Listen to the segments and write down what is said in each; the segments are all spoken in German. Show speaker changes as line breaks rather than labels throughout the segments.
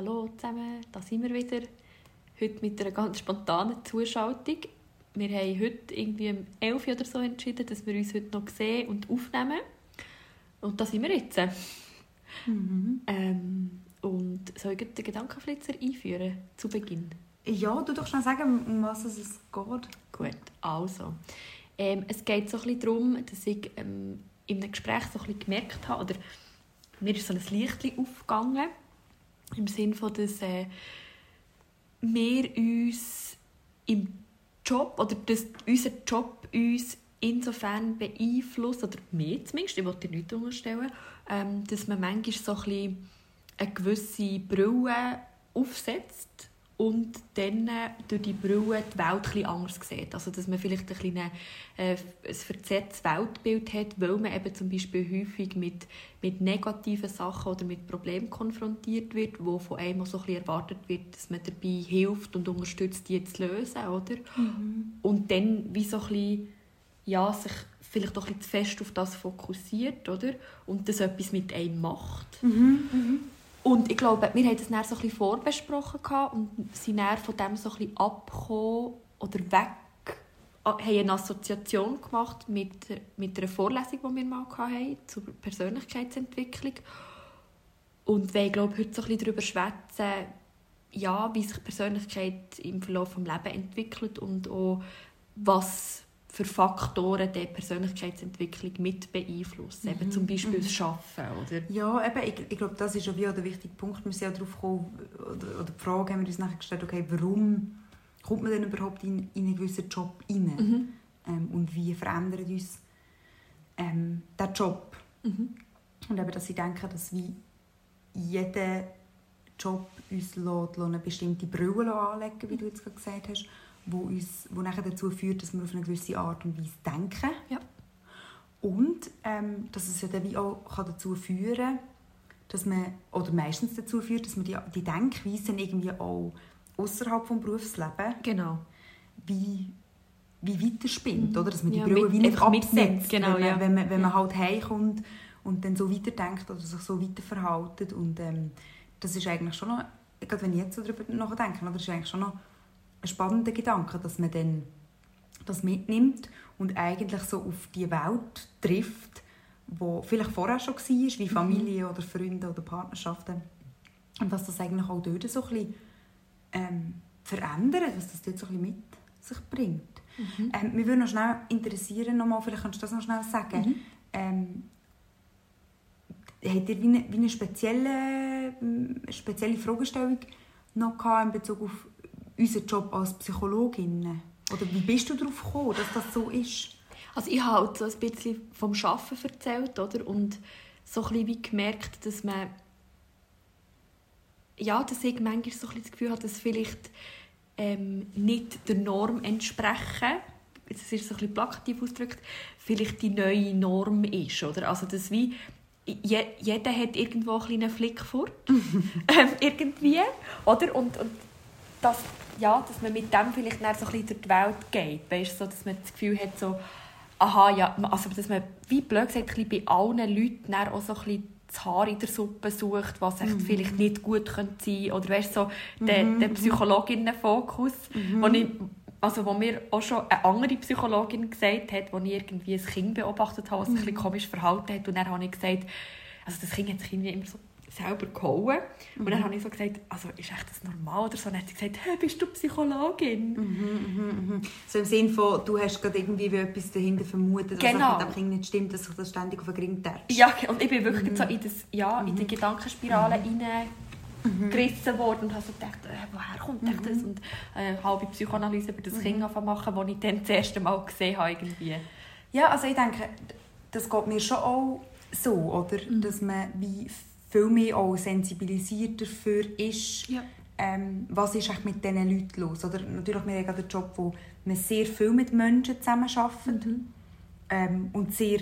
hallo zusammen, da sind wir wieder. Heute mit einer ganz spontanen Zuschaltung. Wir haben heute irgendwie um 11 Uhr oder so entschieden, dass wir uns heute noch sehen und aufnehmen. Und da sind wir jetzt.
Mhm.
Ähm, und soll ich den Gedankenflitzer einführen, zu Beginn?
Ja, du doch schnell sagen, um was es geht.
Gut, also. Ähm, es geht so ein bisschen darum, dass ich ähm, in einem Gespräch so ein bisschen gemerkt habe, oder mir ist so ein Licht aufgegangen, im Sinne von, dass äh, wir uns im Job, oder dass unser Job uns insofern beeinflusst, oder mir zumindest, ich wollte dir nichts unterstellen, ähm, dass man manchmal so ein bisschen eine gewisse Brille aufsetzt und dann äh, durch die Brille die Welt etwas anders sieht. Also dass man vielleicht ein, kleines, äh, ein verzerrtes Weltbild hat, weil man eben zum Beispiel häufig mit, mit negativen Sachen oder mit Problemen konfrontiert wird, wo von einem so ein bisschen erwartet wird, dass man dabei hilft und unterstützt, die zu lösen. Oder?
Mhm.
Und dann wie so ein bisschen, ja, sich vielleicht auch ein bisschen zu fest auf das fokussiert oder? und das etwas mit einem macht.
Mhm. Mhm.
Und ich glaube, wir haben das dann so ein vorbesprochen und sind dann von dem so ein bisschen abgekommen oder weg, haben eine Assoziation gemacht mit, mit einer Vorlesung, die wir mal hatten, zur Persönlichkeitsentwicklung. Und wir glaube heute so ein darüber schwätzen, ja, wie sich Persönlichkeit im Verlauf des Lebens entwickelt und auch was für Faktoren die Persönlichkeitsentwicklung mit beeinflussen.
Mhm.
Eben zum Beispiel
Mhm.
das Schaffen, oder?
Ja, eben, ich, ich glaube, das ist auch wie auch der wichtige Punkt. Wir sind ja darauf gekommen, oder, oder die Frage haben wir uns nachher gestellt, okay, warum kommt man denn überhaupt in, in einen gewissen Job rein?
Mhm.
Ähm, und wie verändert uns ähm, der Job?
Mhm.
Und eben, dass ich denke, dass wie jeder Job uns lässt, lässt eine bestimmte Brille anlegen wie du jetzt gerade gesagt hast, wo uns wo nachher dazu führt, dass wir auf eine gewisse Art und Weise denken.
Ja.
Und ähm, dass es ja dann wie auch kann dazu führen dass man, oder meistens dazu führt, dass man die, die Denkweisen irgendwie auch außerhalb des Berufslebens
Genau.
wie, wie weiterspinnt, oder? Dass man die
Ja,
Brille wie nicht absetzt,
genau,
wenn, man,
ja.
wenn man, wenn man halt heimkommt und dann so weiterdenkt oder sich so weiterverhaltet und ähm, das ist eigentlich schon noch, gerade wenn ich jetzt so darüber nachdenke, das ist eigentlich schon noch spannender Gedanke, dass man dann das mitnimmt und eigentlich so auf die Welt trifft, wo vielleicht vorher schon war, wie Familie oder Freunde oder Partnerschaften und was das eigentlich auch dort so ein bisschen ähm, verändert, was das dort so ein bisschen mit sich bringt.
Mhm.
Ähm, mich würde noch schnell interessieren, nochmal, vielleicht kannst du das noch schnell sagen.
Mhm.
Ähm, habt ihr wie eine, wie eine spezielle, ähm, spezielle Fragestellung noch gehabt in Bezug auf unseren Job als Psychologin? Oder wie bist du darauf gekommen, dass das so ist?
Also ich habe halt so ein bisschen vom Arbeiten erzählt, oder? Und so ein bisschen gemerkt, dass man ja, dass ich manchmal so ein das Gefühl habe, dass vielleicht ähm, nicht der Norm entsprechen, das ist so ein plakativ ausgedrückt, vielleicht die neue Norm ist, oder? Also dass wie je, jeder hat irgendwo einen kleinen Flick vor, ähm, irgendwie, oder? Und, und dass, ja, dass man mit dem vielleicht dann so ein bisschen durch die Welt geht, weißt, so, dass man das Gefühl hat, so, aha, ja, also dass man, wie blöd gesagt, ein bisschen bei allen Leuten dann auch so ein bisschen das Haar in der Suppe sucht, was echt vielleicht nicht gut könnte sein. Oder weißt, so der, der Psychologinnen-Fokus, wo ich also wo mir auch schon eine andere Psychologin gesagt hat, wo ich irgendwie ein Kind beobachtet habe, das sich ein bisschen komisch verhalten hat. Und dann habe ich gesagt, also das Kind hat sich irgendwie immer so selber gehauen und dann habe ich so gesagt, also ist echt das normal oder so, und dann hat sie gesagt, hey, bist du Psychologin?
So im Sinne von, du hast gerade irgendwie wie etwas dahinter vermutet, was
Genau.
mit dem Kind nicht stimmt, dass sich das ständig auf den Ring tätscht.
Ja, und ich bin wirklich so in, das, ja, in die Gedankenspirale hineingerissen worden und habe so gedacht, äh, woher kommt echt das? Und äh, halbe Psychoanalyse über das Kind anfangen machen, das ich dann das erste Mal gesehen habe. Irgendwie.
Ja, also ich denke, das geht mir schon auch so, oder? Dass man wie viel mehr auch sensibilisiert dafür ist,
Ja.
ähm, was ist eigentlich mit diesen Leuten los. Oder natürlich, wir haben einen Job, wo man sehr viel mit Menschen zusammenarbeitet ähm, und sehr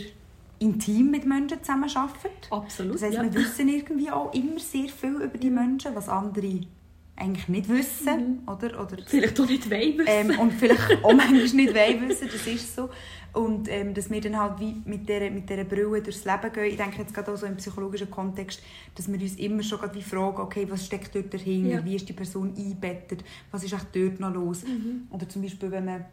intim mit Menschen zusammenarbeitet.
Absolut.
Das heisst,
ja.
wir wissen irgendwie auch immer sehr viel über die Menschen, was andere eigentlich nicht wissen, mhm. oder? oder
vielleicht auch nicht wissen.
Ähm, und vielleicht auch manchmal nicht wissen, das ist so. Und ähm, dass wir dann halt wie mit dieser, mit dieser Brille durchs Leben gehen. Ich denke jetzt gerade auch so im psychologischen Kontext, dass wir uns immer schon wie fragen, okay, was steckt dort dahinter, ja. wie ist die Person eingebettet, was ist dort noch los. Mhm. Oder zum Beispiel, wenn man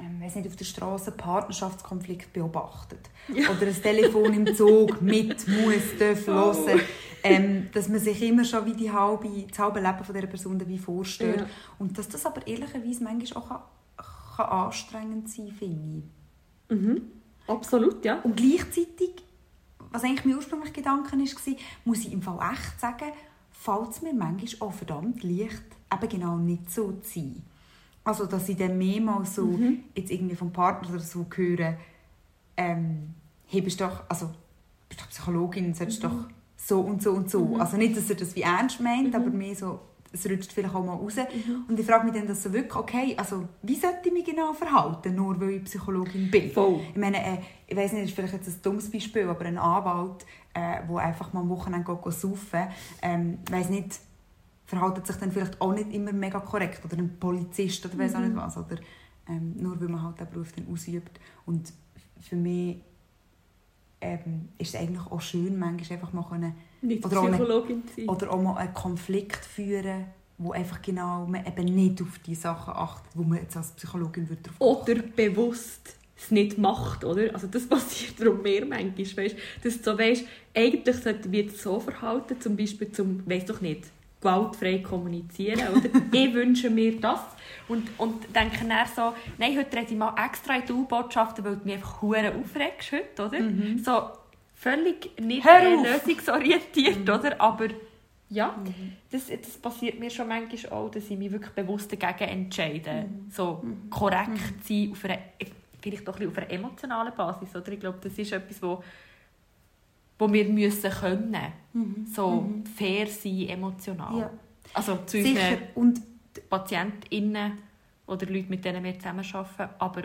ähm, nicht, auf der Straße Partnerschaftskonflikt beobachtet ja. oder ein Telefon im Zug mit muss dürfen oh. hören, ähm, dass man sich immer schon wie die halbe, das halbe Leben von dieser Person wie vorstellt ja. und dass das aber ehrlicherweise manchmal auch kann, kann anstrengend sein finde
ich. Mhm. Absolut, ja.
Und gleichzeitig, was eigentlich mein ursprünglicher Gedanke war, muss ich im Fall echt sagen, fällt es mir manchmal auch verdammt leicht, eben genau nicht so zu sein. Also, dass ich dann mehrmals so mhm. jetzt irgendwie vom Partner oder so höre, ähm, hey, bist doch, also, bist doch Psychologin, solltest mhm. doch so und so und so. Mhm. Also nicht, dass er das wie ernst meint, aber mhm. mehr so, es rutscht vielleicht auch mal raus. Mhm. Und ich frage mich dann das so wirklich, okay, also wie sollte ich mich genau verhalten, nur weil ich Psychologin bin?
Voll.
Ich meine, äh, ich weiß nicht, das ist vielleicht jetzt ein dummes Beispiel, aber ein Anwalt, der äh, einfach mal am Wochenende geht, geht saufen, ähm, weiß nicht, verhalten sich dann vielleicht auch nicht immer mega korrekt. Oder ein Polizist oder weiß mhm. auch nicht mhm. was. Oder, ähm, nur weil man halt den Beruf dann ausübt. Und für mich ähm, ist es eigentlich auch schön, manchmal einfach mal können,
oder, Psychologin
auch eine, oder auch mal einen Konflikt führen, wo einfach genau man eben nicht auf die Sachen achtet, wo man jetzt als Psychologin würde
Oder bewusst es nicht macht, oder? Also das passiert darum mehr manchmal, weißt? dass du so weißt, eigentlich sollten wir so verhalten, zum Beispiel zum, weiß doch nicht, gewaltfrei kommunizieren. Oder? ich wünsche mir das. Und, und denke dann so, nein, heute rede ich mal extra in die U-Botschaften, weil du mich einfach hure aufregst heute, oder? Mhm. So völlig nicht lösungsorientiert, mhm. oder? Aber ja, mhm. das, das passiert mir schon manchmal auch, dass ich mich wirklich bewusst dagegen entscheide. Mhm. So mhm. korrekt mhm. sein, auf einer, vielleicht doch ein auf einer emotionalen Basis, oder? Ich glaube, das ist etwas, wo wo wir müssen können. Mhm. So mhm. fair sein, emotional. Ja. Also zu
Sicher. Und
PatientInnen oder Leuten, mit denen wir zusammenarbeiten. Aber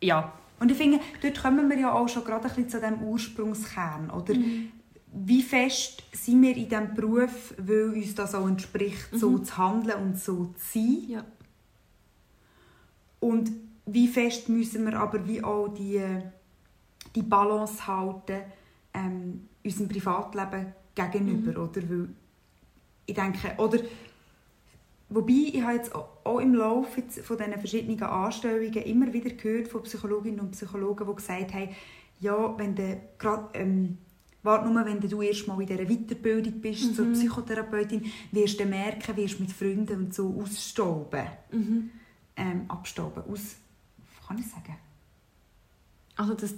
ja.
Und ich finde, dort kommen wir ja auch schon gerade ein bisschen zu diesem Ursprungskern. Oder? Mhm. Wie fest sind wir in diesem Beruf, weil uns das auch entspricht, so mhm. zu handeln und so zu sein?
Ja.
Und wie fest müssen wir aber wie auch die, die Balance halten, ähm, unserem Privatleben gegenüber, mhm. oder? Weil ich denke, oder Wobei, ich habe jetzt auch im Laufe von diesen verschiedenen Anstellungen immer wieder gehört von Psychologinnen und Psychologen, die gesagt haben, ja, wenn du gerade, ähm, warte nur, wenn du erst mal in dieser Weiterbildung bist mhm. zur Psychotherapeutin, wirst du merken, wirst mit Freunden und so ausstauben. Mhm. Ähm, abstauben, aus, kann ich sagen?
Also, dass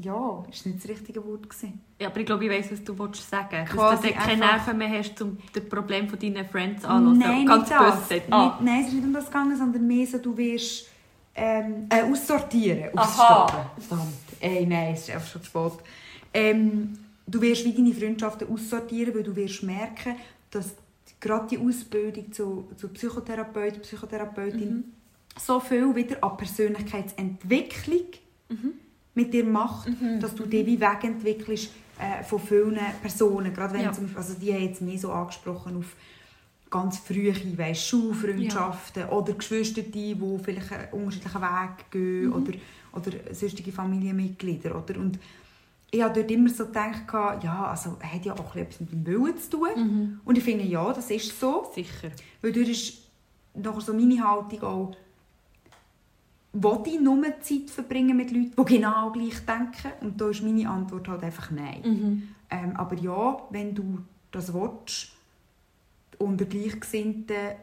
ja, war nicht das richtige Wort. Gewesen.
Ja, aber ich glaube, ich weiss, was du sagen willst. Dass du keine Nerven mehr hast, um das Problem von deinen Friends anzuhören.
Nein, Ganz nicht das. Ah. nein, es ist nicht um das gegangen, sondern mehr so, du wirst ähm, äh, aussortieren.
Aha.
Verdammt. Ey, nein, es ist einfach schon zu spät. Ähm, du wirst wie deine Freundschaften aussortieren, weil du wirst merken, dass gerade die Ausbildung zu, zu Psychotherapeut, Psychotherapeutin mhm. so viel wieder an Persönlichkeitsentwicklung mhm mit dir macht, mhm. dass du dich wie wegentwickelst äh, von vielen Personen. Gerade wenn ja. zum Beispiel, also die haben jetzt mehr so angesprochen auf ganz frühe weißt, Schulfreundschaften ja. oder Geschwister, die vielleicht einen unterschiedlichen Weg gehen mhm. oder, oder sonstige Familienmitglieder. Oder? Und ich habe dort immer so gedacht, ja, also hat ja auch etwas mit dem Willen zu tun. Mhm. Und ich finde, ja, das ist so.
Sicher.
Weil dort ist nachher so meine Haltung auch, will ich nur Zeit verbringen mit Leuten, die genau gleich denken? Und da ist meine Antwort halt einfach nein. Mhm. Ähm, aber ja, wenn du das willst, unter Gleichgesinnten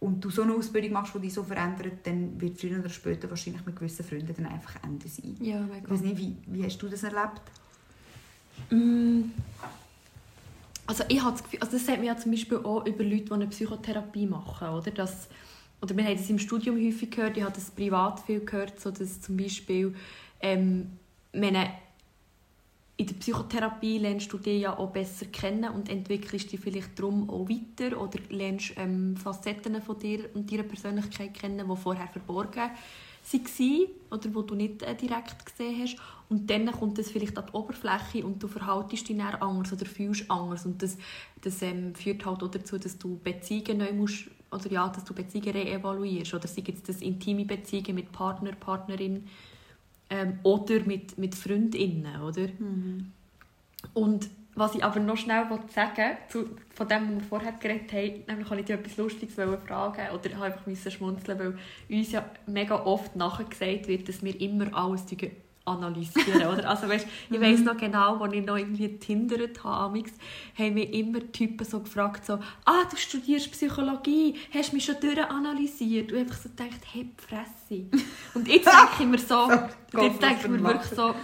und du so eine Ausbildung machst, die dich so verändert, dann wird früher oder später wahrscheinlich mit gewissen Freunden dann einfach Ende sein.
Ja,
ich weiß nicht, wie, wie hast du das erlebt?
Mm. Also ich habe das Gefühl, also das sagt mir ja zum Beispiel auch über Leute, die eine Psychotherapie machen, oder? Dass oder wir haben es im Studium häufig gehört, ich habe das privat viel gehört, so dass zum Beispiel ähm, in der Psychotherapie lernst du dich ja auch besser kennen und entwickelst dich vielleicht darum auch weiter oder lernst ähm, Facetten von dir und deiner Persönlichkeit kennen, die vorher verborgen waren oder wo du nicht äh, direkt gesehen hast. Und dann kommt es vielleicht an die Oberfläche und du verhaltest dich dann anders oder fühlst anders. Und das, das ähm, führt halt auch dazu, dass du Beziehungen neu musst, oder ja, dass du Beziehungen reevaluierst. Oder sei jetzt das intime Beziehungen mit Partner, Partnerin ähm, oder mit, mit Freundinnen, oder?
Mhm.
Und was ich aber noch schnell sagen zu, von dem, was wir vorher geredet haben, nämlich habe ich dir etwas Lustiges fragen oder ich einfach schmunzeln, weil uns ja mega oft nachgesagt wird, dass wir immer alles analysieren, oder? Also weißt, ich weiss noch genau, als ich noch irgendwie tindert habe, haben mich immer Typen so gefragt, so, ah, du studierst Psychologie, hast mich schon durchanalysiert? Und ich einfach so gedacht, hey, Fresse. Und jetzt denke ich mir so, so jetzt denke ich mir wirklich so,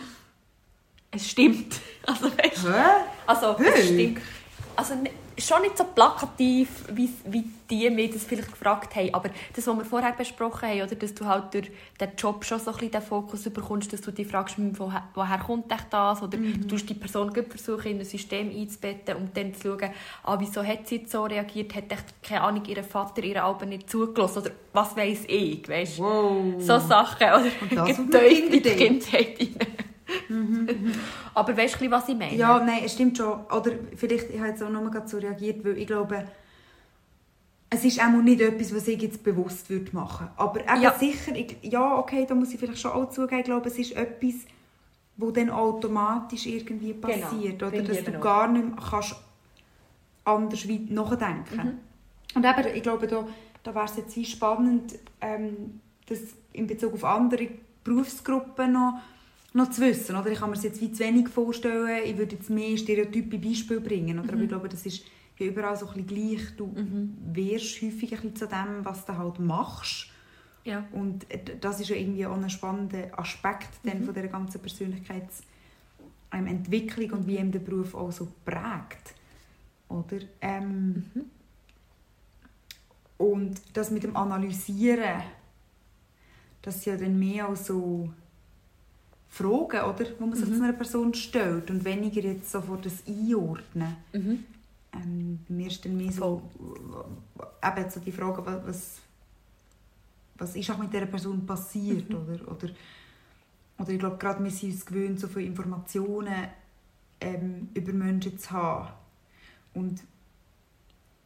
es stimmt. Also, weißt,
Hä?
also es stimmt. Also, schon nicht so plakativ, wie, wie die mir das vielleicht gefragt haben, aber das, was wir vorher besprochen haben, oder, dass du halt durch den Job schon so ein bisschen den Fokus bekommst, dass du dich fragst, hm, woher, woher kommt das, oder mhm. du die Person versuchen, in ein System einzubetten und dann zu schauen, ah, wieso hat sie jetzt so reagiert, hat echt, keine Ahnung, ihr Vater ihre Alben nicht zugelassen, oder was weiß ich, weißt?
Wow.
So Sachen, oder?
Und das
die Kindheit rein. Mhm. Aber weißt du, was ich meine?
Ja, nein, es stimmt schon. Oder vielleicht, ich habe jetzt auch noch mal so reagiert, weil ich glaube, es ist auch nicht etwas, was ich jetzt bewusst würde machen würde. Aber eben
ja.
sicher, ich, ja, okay, da muss ich vielleicht schon auch zugeben, ich glaube, es ist etwas, wo dann automatisch irgendwie
genau,
passiert. Genau, oder dass du auch. gar nicht mehr kannst anders weit nachdenken mhm. Und eben, ich glaube, da, da wäre es jetzt wie spannend, ähm, das in Bezug auf andere Berufsgruppen noch noch zu wissen. Oder? Ich kann mir das jetzt wie zu wenig vorstellen. Ich würde jetzt mehr Stereotype Beispiele bringen. Oder? Mhm. Aber ich glaube, das ist ja überall so ein bisschen gleich. Du mhm. wirst häufig ein bisschen zu dem, was du halt machst.
Ja.
Und das ist ja irgendwie auch ein spannender Aspekt mhm. von dieser ganzen Persönlichkeitsentwicklung und wie ihm der Beruf auch so prägt. Oder? Ähm, mhm. Und das mit dem Analysieren, das ist ja dann mehr als so Fragen, oder, die man sich mhm. zu einer Person stellt und weniger jetzt sofort das Einordnen.
Mhm.
Ähm, mir ist dann mehr so, eben so die Frage, was, was ist auch mit dieser Person passiert, mhm. oder, oder, oder ich glaube, gerade wir sind uns gewöhnt, so viele Informationen ähm, über Menschen zu haben und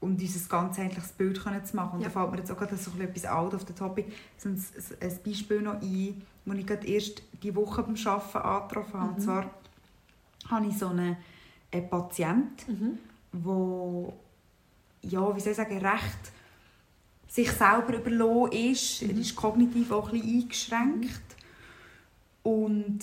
und dieses ganzheitliches Bild können zu machen. Und ja. da fällt mir jetzt auch gerade so etwas out of the topic, so ein, ein Beispiel noch ein, das ich gerade erst die Woche beim Arbeiten angetroffen habe. Mhm. Und zwar habe ich so einen, einen Patienten, mhm. wo ja, wie soll ich sagen, recht sich selber überlassen ist. Mhm. Er ist kognitiv auch ein bisschen eingeschränkt und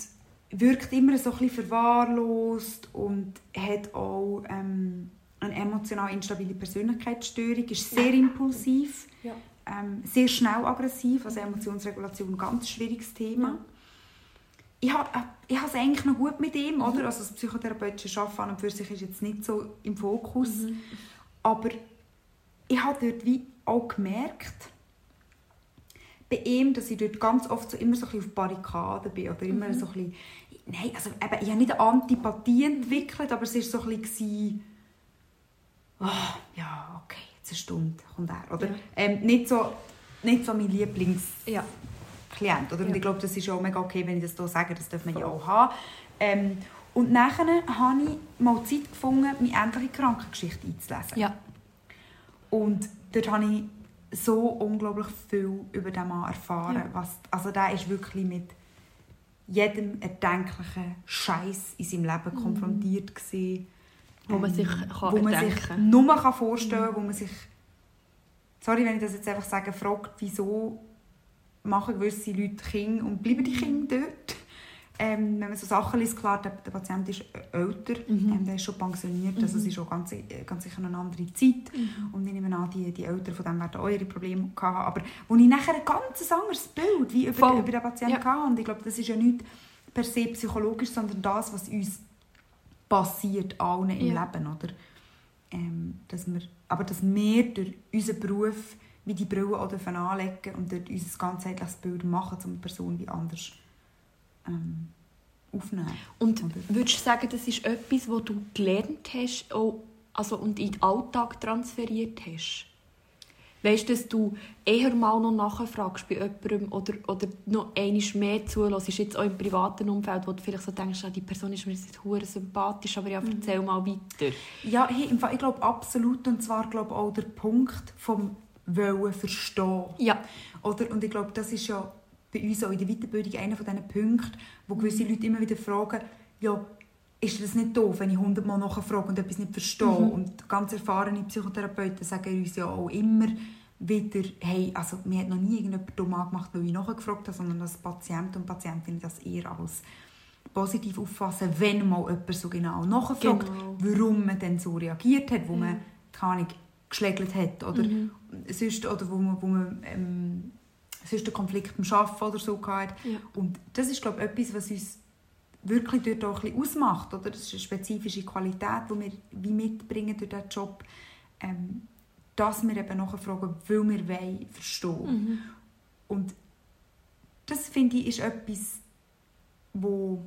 wirkt immer so ein bisschen verwahrlost und hat auch ähm, eine emotional instabile Persönlichkeitsstörung, ist sehr impulsiv,
ja.
Ähm, sehr schnell aggressiv, also Emotionsregulation ein ganz schwieriges Thema. Ja. Ich habe äh, ich es eigentlich noch gut mit ihm, mhm. oder? Also das psychotherapeutische Arbeiten und für sich ist jetzt nicht so im Fokus, mhm. aber ich habe dort wie auch gemerkt, bei ihm, dass ich dort ganz oft so immer so ein bisschen auf Barrikaden bin oder immer mhm. so ein bisschen, nein, also eben, ich habe nicht eine Antipathie entwickelt, aber es war so ein bisschen oh, ja, okay, jetzt eine Stunde kommt er. Oder? Ja. Ähm, nicht, so, nicht so mein Lieblingsklient. Ja. Oder? Und ja. ich glaube, das ist auch mega okay, wenn ich das hier sage, das darf man ja auch haben. Ähm, und nachher habe ich mal Zeit gefunden, meine endliche Krankengeschichte einzulesen.
Ja.
Und dort habe ich so unglaublich viel über diesen Mann erfahren. Ja. Was, also der ist wirklich mit jedem erdenklichen Scheiß in seinem Leben mhm. konfrontiert gewesen.
Wo man sich ähm, kann
wo man sich nur kann vorstellen kann, wo man sich, sorry, wenn ich das jetzt einfach sage, fragt, wieso machen gewisse Leute Kinder und bleiben die Kinder dort? Ähm, wenn man so Sachen liest, klar, der, der Patient ist älter, mhm. ähm, der ist schon pensioniert, mhm. also es ist schon ganz, ganz sicher eine andere Zeit. Mhm. Und ich nehme an, die, die Eltern von dem werden ihre Probleme haben. Aber wo ich nachher ein ganz anderes Bild wie über, über den Patienten ja. hatte, und ich glaube, das ist ja nicht per se psychologisch, sondern das, was uns passiert allen im ja. Leben, oder? Ähm, dass wir, aber dass wir durch unseren Beruf wie die Brille auch anlegen und dort unser ganzheitliches Bild machen, um die Person wie anders ähm, aufnehmen.
Und oder? würdest du sagen, das ist etwas, was du gelernt hast auch, also, und in den Alltag transferiert hast? Weißt du, dass du eher mal noch nachfragst bei jemandem oder, oder noch einmal mehr zulässt, jetzt auch im privaten Umfeld, wo du vielleicht so denkst, ah, die Person ist mir jetzt hure sympathisch, aber ja, mhm. erzähl mal weiter.
Ja, hey, im Fall, ich glaube absolut, und zwar glaube auch der Punkt vom Wollen verstehen.
Ja.
Oder, und ich glaube, das ist ja bei uns auch in der Weiterbildung einer von diesen Punkten, wo gewisse Leute immer wieder fragen, ja, ist das nicht doof, wenn ich hundertmal nachfrage und etwas nicht verstehe? Mhm. Und ganz erfahrene Psychotherapeuten sagen uns ja auch immer wieder, hey, also mir hat noch nie irgendjemand dumm angemacht, weil ich nachgefragt habe, sondern dass Patienten und Patientinnen das eher als positiv auffassen, wenn mal jemand so genau nachfragt, genau. warum man dann so reagiert hat, wo mhm. man keine geschlägelt hat oder mhm. sonst, oder wo man, wo man ähm, sonst einen Konflikt beim Arbeiten oder so hatte. Ja. Und das ist, glaube ich, etwas, was uns wirklich dort auch ein ausmacht. Oder? Das ist eine spezifische Qualität, die wir wie mitbringen durch diesen Job, ähm, dass wir eben nachfragen, weil wir wollen, verstehen. Mhm. Und das, finde ich, ist etwas, wo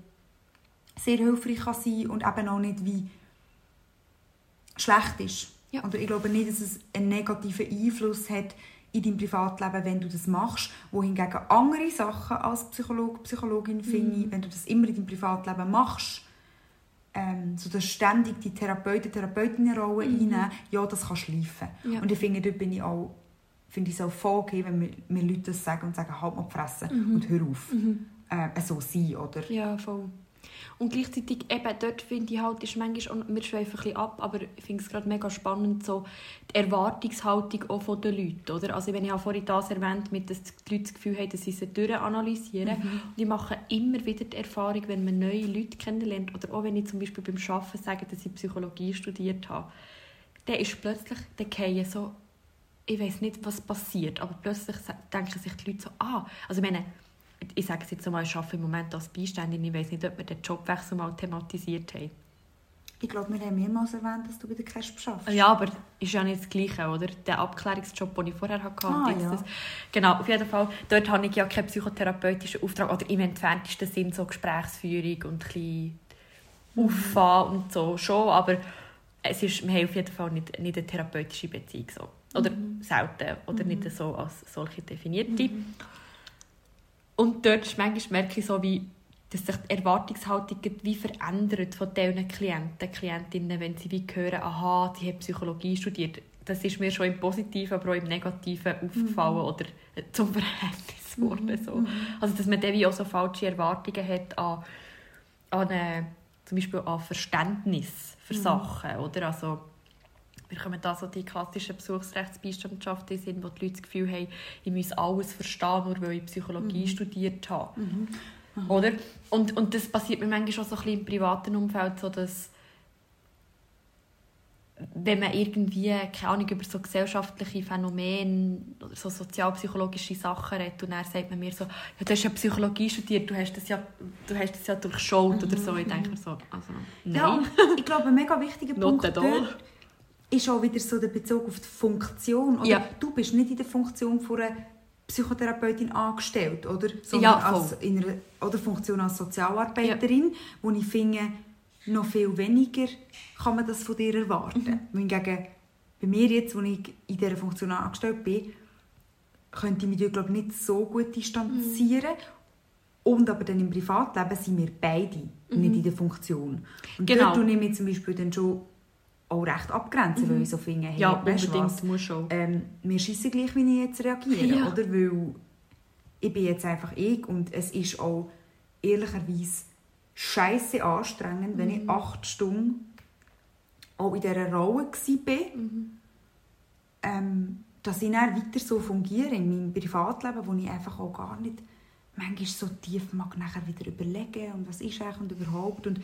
sehr hilfreich kann sein und eben auch nicht wie schlecht ist. Ja. Und ich glaube nicht, dass es einen negativen Einfluss hat in deinem Privatleben, wenn du das machst. Wohingegen andere Sachen als Psychologe, Psychologin finde ich, mhm. wenn du das immer in deinem Privatleben machst, ähm, so dass ständig die Therapeuten, Therapeutinnenrolle mhm. einnehmen, ja, das kann schleifen. Ja. Und ich finde, dort bin ich auch, finde ich es auch voll okay, wenn mir, mir Leute das sagen und sagen, halt mal die Fresse mhm. und hör auf. Mhm. Äh, so sein, oder?
Ja, voll. Und gleichzeitig, eben, dort finde ich halt, ist manchmal, auch, wir schweifen ein bisschen ab, aber ich finde es gerade mega spannend, so die Erwartungshaltung auch von den Leuten, oder? Also wenn ich habe vorhin das erwähnt, mit, dass die Leute das Gefühl haben, dass sie sie durchanalysieren. Mhm. Und ich mache immer wieder die Erfahrung, wenn man neue Leute kennenlernt, oder auch wenn ich zum Beispiel beim Arbeiten sage, dass ich Psychologie studiert habe, dann ist plötzlich, der fallen so, ich weiß nicht, was passiert, aber plötzlich denken sich die Leute so, ah, also ich meine, ich sage es jetzt einmal, ich arbeite im Moment als Beiständin, ich weiß nicht, ob wir den Jobwechsel mal thematisiert haben.
Ich glaube, wir haben mehrmals erwähnt, dass du bei der CASP arbeitest.
Ja, aber ist ja nicht das Gleiche, oder? Der Abklärungsjob, den ich vorher hatte.
Ah, ja.
das, genau, auf jeden Fall. Dort habe ich ja keinen psychotherapeutischen Auftrag, oder im entferntesten Sinn so Gesprächsführung und ein bisschen mhm. Auffahren und so schon, aber es ist, wir haben auf jeden Fall nicht, nicht eine therapeutische Beziehung. So. Oder mhm. selten, oder mhm. nicht so als solche definierte. Mhm. Und dort ist manchmal merke ich so, wie, dass sich die Erwartungshaltung wie verändert von diesen Klienten, Klientinnen, wenn sie wie hören, aha, die haben Psychologie studiert. Das ist mir schon im Positiven, aber auch im Negativen aufgefallen mhm. oder zum Verhältnis geworden. Mhm. So. Also, dass man dann wie auch so falsche Erwartungen hat an, an eine, zum Beispiel an Verständnis für mhm. Sachen. Oder? Also, wir kommen da so die klassischen Besuchsrechtsbeistandschaften sind, wo die Leute das Gefühl haben, ich muss alles verstehen, nur weil ich Psychologie mhm. studiert habe. Mhm. Mhm. Oder? Und, und das passiert mir manchmal auch so ein bisschen im privaten Umfeld, so dass wenn man irgendwie, keine Ahnung, über so gesellschaftliche Phänomene oder so sozialpsychologische Sachen redet und dann sagt man mir so, ja, du hast ja Psychologie studiert, du hast das ja, du hast das ja durchschaut oder so. Ich denke so, also, nein. Ja,
ich glaube, ein mega wichtiger Punkt dort ist auch wieder so der Bezug auf die Funktion. Oder ja. Du bist nicht in der Funktion von einer Psychotherapeutin angestellt, oder? Sondern ja, als in einer oder Funktion als Sozialarbeiterin, ja. wo ich finde, noch viel weniger kann man das von dir erwarten. Mhm. Hingegen bei mir jetzt, wo ich in dieser Funktion angestellt bin, könnte ich mich glaube nicht so gut distanzieren. Mhm. Und aber dann im Privatleben sind wir beide mhm. nicht in der Funktion. Und genau. dort nehme ich zum Beispiel dann schon auch recht abgrenzen, mhm. weil ich so finde, hey,
ja, unbedingt, muss
schon. Ähm, mir schiessen gleich, wie ich jetzt reagiere, ja. oder? Weil ich bin jetzt einfach ich und es ist auch ehrlicherweise scheiße anstrengend, mhm. wenn ich mhm. acht Stunden auch in dieser Rolle war, mhm. ähm, dass ich dann weiter so fungiere in meinem Privatleben, wo ich einfach auch gar nicht manchmal so tief mag nachher wieder überlegen und was ist eigentlich und überhaupt und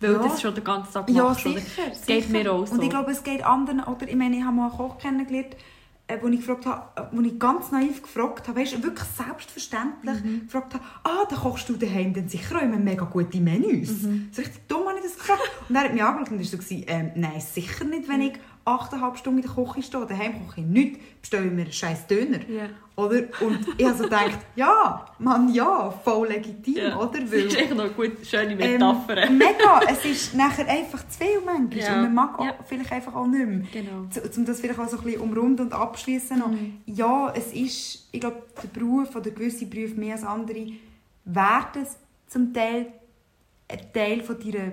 weil ja. das schon den ganzen Tag machst.
Ja, sicher.
Es geht mir auch so.
Und ich glaube, es geht anderen, oder ich meine, ich habe mal einen Koch kennengelernt, äh, wo ich, gefragt habe, äh, wo ich ganz naiv gefragt habe, weißt, du, wirklich selbstverständlich mhm. gefragt habe, ah, dann kochst du daheim dann sicher auch immer mega gute Menüs. Mhm. So richtig dumm habe ich das gefragt. Und er hat mich angeschaut und war so, ähm, nein, sicher nicht, wenn ich 8,5 Stunden in der Küche stehen. Daheim koche ich nichts, bestelle mir einen scheiß Döner.
Ja.
Oder? Und ich habe so gedacht, ja, Mann, ja, voll legitim,
Ja.
oder?
Das
Weil,
ist echt noch eine gute, schöne Metapher.
ähm, mega, es ist nachher einfach zu viel manchmal.
Ja.
Und man mag auch, vielleicht einfach auch nicht mehr.
genau.
Zu- Um das vielleicht auch so ein bisschen umrunden und abschließen.
Mhm.
Ja, es ist, ich glaube, der Beruf oder gewisse Berufe mehr als andere werden zum Teil ein Teil von deiner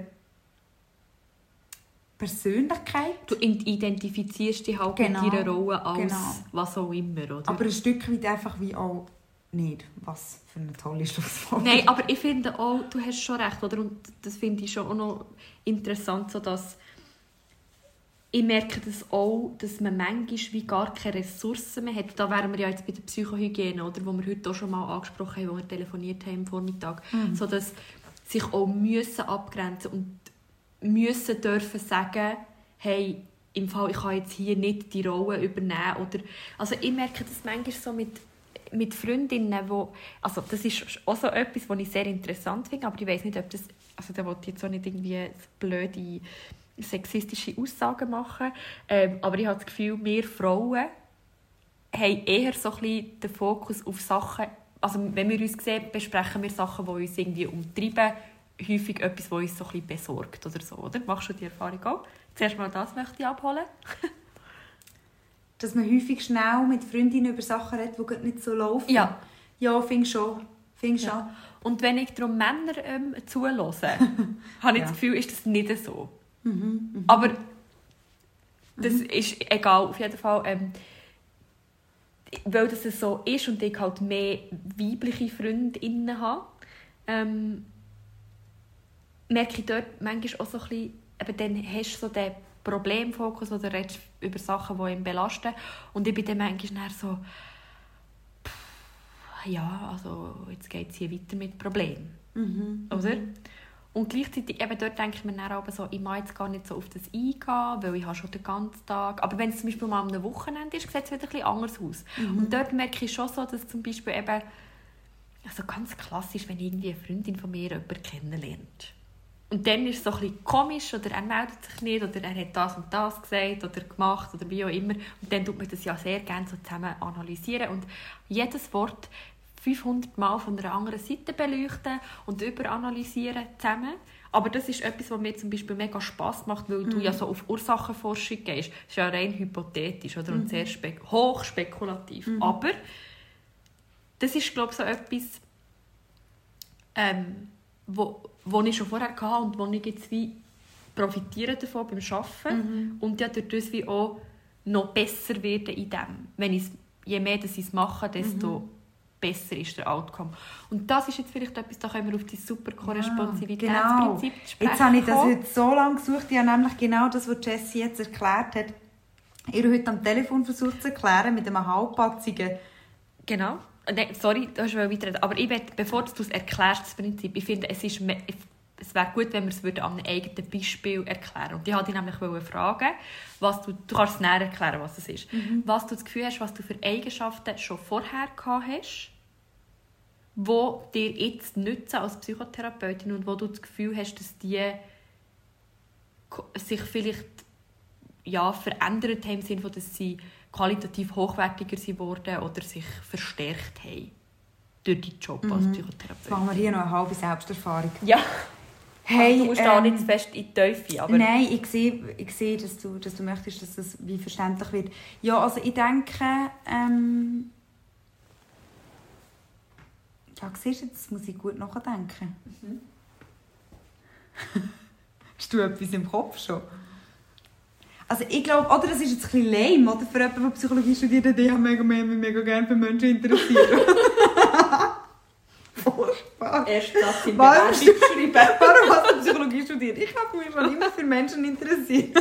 Persönlichkeit.
Du identifizierst dich halt
Genau.
mit deiner Rolle als
Genau.
was auch immer, oder?
Aber ein Stück weit einfach wie auch nicht. Was für eine tolle Schlussfolgerung.
Nein, aber ich finde auch, du hast schon recht, oder? Und das finde ich schon auch noch interessant, so dass ich merke das auch, dass man manchmal wie gar keine Ressourcen mehr hat. Da wären wir ja jetzt bei der Psychohygiene, oder? Wo wir heute auch schon mal angesprochen haben, wo wir telefoniert haben am Vormittag. So dass sich auch müssen abgrenzen und müssen dürfen sagen, hey, im Fall, ich kann jetzt hier nicht die Rolle übernehmen. Oder, also ich merke das manchmal so mit, mit Freundinnen, wo, also das ist auch so etwas, was ich sehr interessant finde, aber ich weiß nicht, ob das, also da wollte ich jetzt auch nicht irgendwie blöde sexistische Aussagen machen, ähm, aber ich habe das Gefühl, wir Frauen haben eher so ein den Fokus auf Sachen, also wenn wir uns sehen, besprechen wir Sachen, die uns irgendwie umtreiben, häufig etwas, was uns so ein bisschen besorgt oder so, oder? Machst du die Erfahrung auch? Zuerst mal das möchte ich abholen.
Dass man häufig schnell mit Freundinnen über Sachen redet, die nicht so laufen.
Ja.
Ja, finde ich schon. Finde ich schon.
Ja. Und wenn ich darum Männer ähm, zuhöre, habe ich
Ja.
das Gefühl, ist das nicht so.
Mhm.
Aber das ist egal, auf jeden Fall. Ähm, weil das so ist und ich halt mehr weibliche Freundinnen habe, ähm, merke ich dort manchmal auch so ein bisschen, eben dann hast du so den Problemfokus oder redest über Sachen, die ihn belasten. Und ich bin dann manchmal so, pff, ja, also jetzt geht es hier weiter mit Problemen.
Mhm.
Oder? Und gleichzeitig, eben dort denke ich mir dann aber so, ich mag jetzt gar nicht so auf das eingehen, weil ich habe schon den ganzen Tag... Aber wenn es zum Beispiel mal am Wochenende ist, sieht es wieder ein bisschen anders aus. Und dort merke ich schon so, dass zum Beispiel eben... Also ganz klassisch, wenn irgendwie eine Freundin von mir jemanden kennenlernt. Und dann ist es so ein bisschen komisch, oder er meldet sich nicht, oder er hat das und das gesagt, oder gemacht, oder wie auch immer. Und dann tut man das ja sehr gerne so zusammen analysieren. Und jedes Wort 500 Mal von einer anderen Seite beleuchten und überanalysieren zusammen. Aber das ist etwas, was mir zum Beispiel mega Spass macht, weil du ja so auf Ursachenforschung gehst. Das ist ja rein hypothetisch oder? und sehr spek hoch spekulativ. Aber das ist, glaube ich, so etwas, ähm, wo, wo ich schon vorher hatte und wo ich jetzt wie profitiere davon beim Arbeiten und ja durch das wie auch noch besser werde in dem. Wenn ich's, je mehr ich es mache, desto besser ist der Outcome. Und das ist jetzt vielleicht etwas, da können wir auf die super Korresponsivitätsprinzip
Genau.
sprechen.
Jetzt habe ich das heute so lange gesucht. Ich habe nämlich genau das, was Jessie jetzt erklärt hat, ihr heute am Telefon versucht zu erklären mit einem halbpatzigen
Genau. Nein, sorry, du hast weiterreden. Aber ich will, bevor du es erklärst, das Prinzip, ich finde, es, ist, es wäre gut, wenn wir es würden an einem eigenen Beispiel erklären. Und ich wollte dich nämlich fragen, was du, du kannst es näher erklären, was es ist, was du das Gefühl hast, was du für Eigenschaften schon vorher gehabt hast, wo dir jetzt nützen als Psychotherapeutin und wo du das Gefühl hast, dass die sich vielleicht ja, verändert haben, im Sinne dass sie qualitativ hochwertiger sind worden oder sich verstärkt haben durch deinen Job als
Jetzt
Psychotherapeutin.
machen wir hier noch eine halbe Selbsterfahrung.
Ja,
Hey,
du musst
ähm,
nicht zu fest in die Tiefe, aber
Nein, ich sehe, ich sehe dass, du, dass du möchtest, dass das wie verständlich wird. Ja, also ich denke, ähm, ja, siehst du, jetzt muss ich gut nachdenken.
Mhm.
Hast du etwas im Kopf schon? Also ich glaube, oder das ist jetzt ein bisschen lame, oder? Für jemanden, der Psychologie studiert, hat, ich habe mega, mega, mega gerne für Menschen interessiert. Furchtbar.
erst das in
Warum
schreiben.
Warum hast du Psychologie studiert? Ich habe mich schon immer für Menschen interessiert.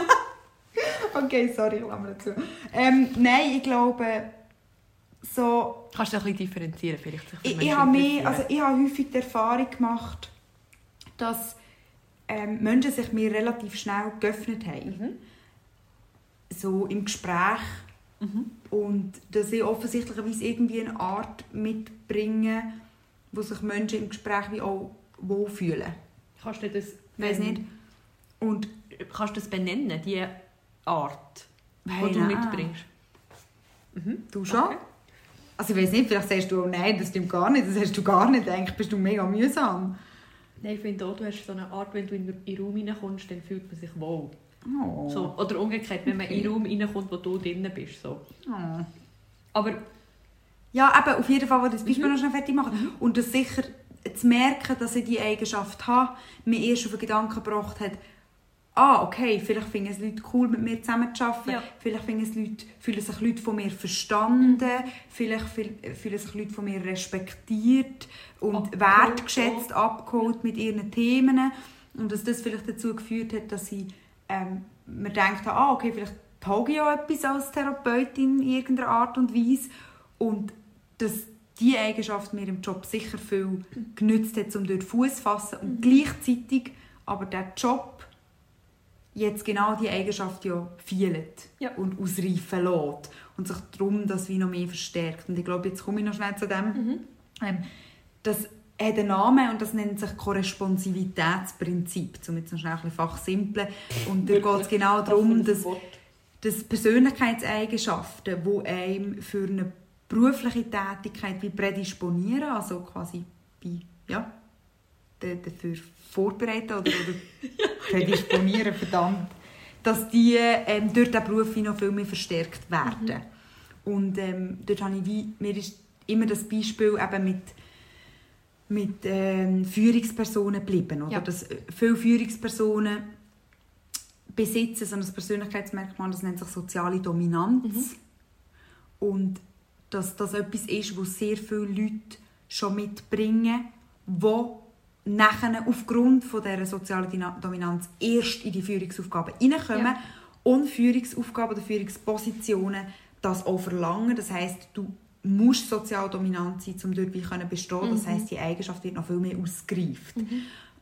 okay, sorry, ich lasse zu. Ähm, nein, ich glaube, so,
Kannst du ein bisschen differenzieren vielleicht?
ich, ich, habe mehr, also ich habe häufig die Erfahrung gemacht, dass ähm, Menschen sich mir relativ schnell geöffnet haben.
Mhm.
So im Gespräch. Und dass ich offensichtlicherweise irgendwie eine Art mitbringe, wo sich Menschen im Gespräch wie auch wohlfühlen.
Kannst du das,
weiß nicht. Und
Kannst du das benennen, diese Art?
Hey,
die du
nein.
mitbringst. Mhm.
Du schon?
Okay.
Also ich weiß nicht, vielleicht sagst du, oh nein, das stimmt gar nicht, das hast du gar nicht gedacht, bist du mega mühsam.
Nein, ich finde auch, du hast so eine Art, wenn du in den Raum reinkommst, dann fühlt man sich wohl.
Oh.
So. Oder umgekehrt, wenn man
Okay.
in den Raum reinkommt, wo du drinnen bist. So.
Oh.
Aber
Ja, eben, auf jeden Fall, wo das Beispiel
Mhm.
noch schnell fertig machen. Und das sicher zu merken, dass ich diese Eigenschaft habe, mir erst auf den Gedanken gebracht hat, ah, okay, vielleicht finden es Leute cool, mit mir zusammenzuarbeiten.
Ja.
Vielleicht finden es Leute, fühlen sich Leute von mir verstanden. Vielleicht fühl- fühlen sich Leute von mir respektiert und
Abgeholt
wertgeschätzt, abgeholt mit ihren Themen. Und dass das vielleicht dazu geführt hat, dass ich ähm, gedacht habe, ah, okay, vielleicht tauge ich ja etwas als Therapeutin in irgendeiner Art und Weise. Und dass diese Eigenschaft mir im Job sicher viel genützt hat, um dort Fuß zu fassen. Und gleichzeitig aber der Job jetzt genau die Eigenschaft ja fehlt
Ja.
und ausreifen lässt. Und sich darum das wie noch mehr verstärkt. Und ich glaube, jetzt komme ich noch schnell zu dem.
Mhm.
Ähm, das hat einen Namen und das nennt sich Korresponsivitätsprinzip. Um jetzt noch schnell ein bisschen fachsimpeln. Und da geht es genau darum, dass dass Persönlichkeitseigenschaften, die einem für eine berufliche Tätigkeit wie prädisponieren, also quasi bei, ja, da- dafür vorbereiten oder, oder prädisponieren, verdammt, dass die ähm, durch diesen Beruf noch viel mehr verstärkt werden. Und ähm, dort habe ich wie, mir ist immer das Beispiel eben mit mit ähm, Führungspersonen geblieben. Oder?
Ja.
Dass äh, viele Führungspersonen besitzen so ein Persönlichkeitsmerkmal, das nennt sich soziale Dominanz. Und dass das etwas ist, was sehr viele Leute schon mitbringen, wo nachher aufgrund von dieser sozialen Dominanz erst in die Führungsaufgaben hineinkommen
Ja.
und Führungsaufgaben oder Führungspositionen das auch verlangen. Das heißt, du musst sozial dominant sein, um dort wie können bestehen. Das
Mhm.
heißt, die Eigenschaft wird noch viel mehr ausgereift.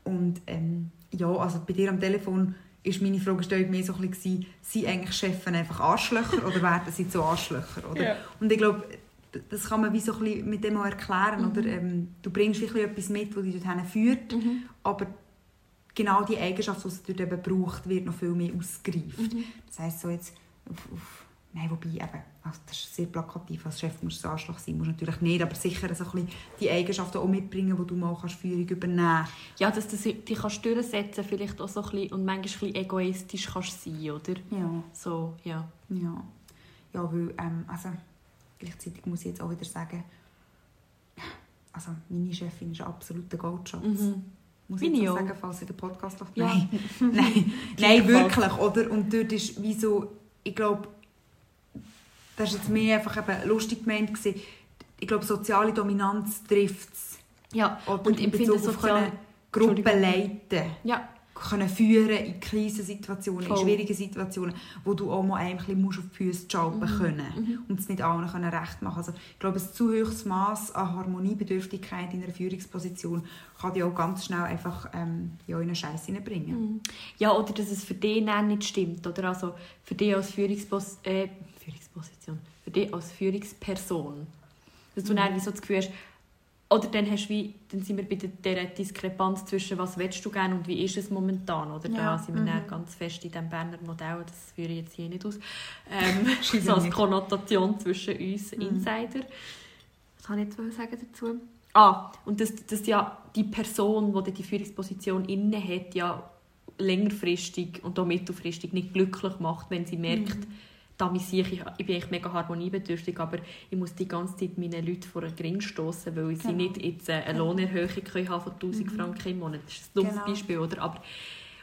Und ähm, ja, also bei dir am Telefon ist meine Fragestellung mehr so ein bisschen, sind eigentlich Chefs einfach Arschlöcher oder werden sie zu Arschlöcher? Oder?
Ja.
Und ich glaube, das kann man wie so ein bisschen mit dem auch erklären. Oder? Ähm, du bringst wirklich etwas mit, das dich dorthin führt,
Mhm.
aber genau die Eigenschaft, die es dort eben braucht, wird noch viel mehr ausgereift.
Mhm.
Das heisst, so jetzt auf, auf Nein, wobei eben, also das ist sehr plakativ, als Chef musst du ein Arschloch sein, musst du natürlich nicht, aber sicher so ein bisschen die Eigenschaften auch mitbringen, die du mal kannst Führung übernehmen
Ja, dass du dich kannst durchsetzen vielleicht auch so ein bisschen, und manchmal ein bisschen egoistisch kannst sein, oder?
Ja,
So, ja.
ja. Ja, weil, ähm, also, gleichzeitig muss ich jetzt auch wieder sagen, also meine Chefin ist ein absoluter Goldschatz.
Mhm.
Muss ich
Meine
jetzt auch sagen, falls sie den Podcast läuft?
Ja.
Nein, nein, nein, wirklich, oder? Und dort ist wie so, ich glaube, das war jetzt mehr einfach eben lustig gemeint. gewesen. Ich glaube, soziale Dominanz trifft es.
Ja,
Oder
und
in Bezug auf können Gruppen leiten
Ja,
können führen in Krisensituationen,
Voll.
in schwierigen Situationen, wo du auch mal ein bisschen musst auf die Füße schalten
Mhm.
können und es nicht allen können recht machen Also ich glaube, ein zu hohes Maß an Harmoniebedürftigkeit in einer Führungsposition kann dich auch ganz schnell einfach ähm, ja, in eine Scheiße hineinbringen.
Mhm. Ja, oder dass es für dich nicht stimmt. Oder also für dich als Führungspos äh, Führungsposition, für dich als Führungsperson. Dass du dann wie so das Gefühl hast, oder dann, hast wie, dann sind wir bei der, dieser Diskrepanz zwischen was willst du gerne und wie ist es momentan. Oder
Ja,
da sind wir
mhm.
dann ganz fest in diesem Berner Modell, das führe ich jetzt hier nicht aus. Ähm, so als. Konnotation zwischen uns
Mhm.
Insider. Was kann ich jetzt sagen dazu? Ah, und dass, dass ja die Person, die die Führungsposition inne hat, ja längerfristig und auch mittelfristig nicht glücklich macht, wenn sie merkt, da bin ich, ich bin eigentlich mega harmoniebedürftig, aber ich muss die ganze Zeit meine Leute vor einen Gring stoßen, weil sie
Genau.
nicht jetzt eine Lohnerhöhung können haben von 1000 Franken im Monat. Das ist ein dummes
Genau.
Beispiel, oder? Aber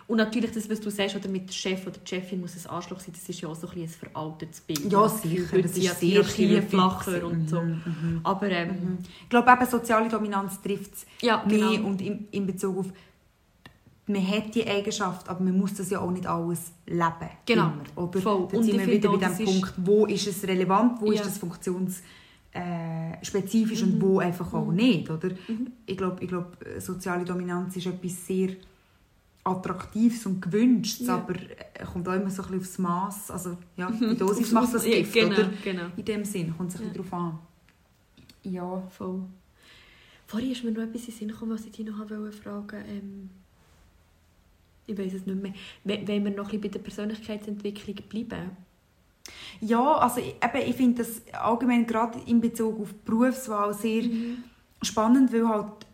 und natürlich, das, was du sagst, oder mit dem Chef oder der Chefin muss ein Anschluss sein, das ist ja auch so ein, ein veraltetes Bild.
Ja, sicher. Das ist sehr stereotyp
flacher und so.
Mhm, mhm.
Aber ähm,
Mhm. Ich glaube, eben soziale Dominanz trifft es
ja,
mehr
genau.
und in, in Bezug auf man hat die Eigenschaft, aber man muss das ja auch nicht alles leben.
Genau.
Immer, oder?
Voll.
Dann
Und
sind wir wieder bei dem Punkt, wo ist es relevant, wo
Ja.
ist das funktionsspezifisch äh, spezifisch und
Mhm.
wo einfach auch
Mhm.
nicht. Oder?
Mhm.
Ich glaube, ich glaub, äh, soziale Dominanz ist etwas sehr Attraktives und Gewünschtes,
Ja.
aber äh, kommt auch immer so ein bisschen aufs Maß. Also, ja,
Mhm.
die Dosis macht das
ja,
Gift,
genau,
oder?
genau.
In dem Sinn kommt es ein
Ja.
bisschen darauf an. Ja.
Voll. Vorhin ist mir noch etwas in den Sinn gekommen, was ich dich noch wollte fragen ähm, Ich weiß es nicht mehr. We- Wollen wir noch ein bisschen bei der Persönlichkeitsentwicklung bleiben?
Ja, also eben, ich finde das allgemein gerade in Bezug auf Berufswahl sehr mhm. spannend, weil halt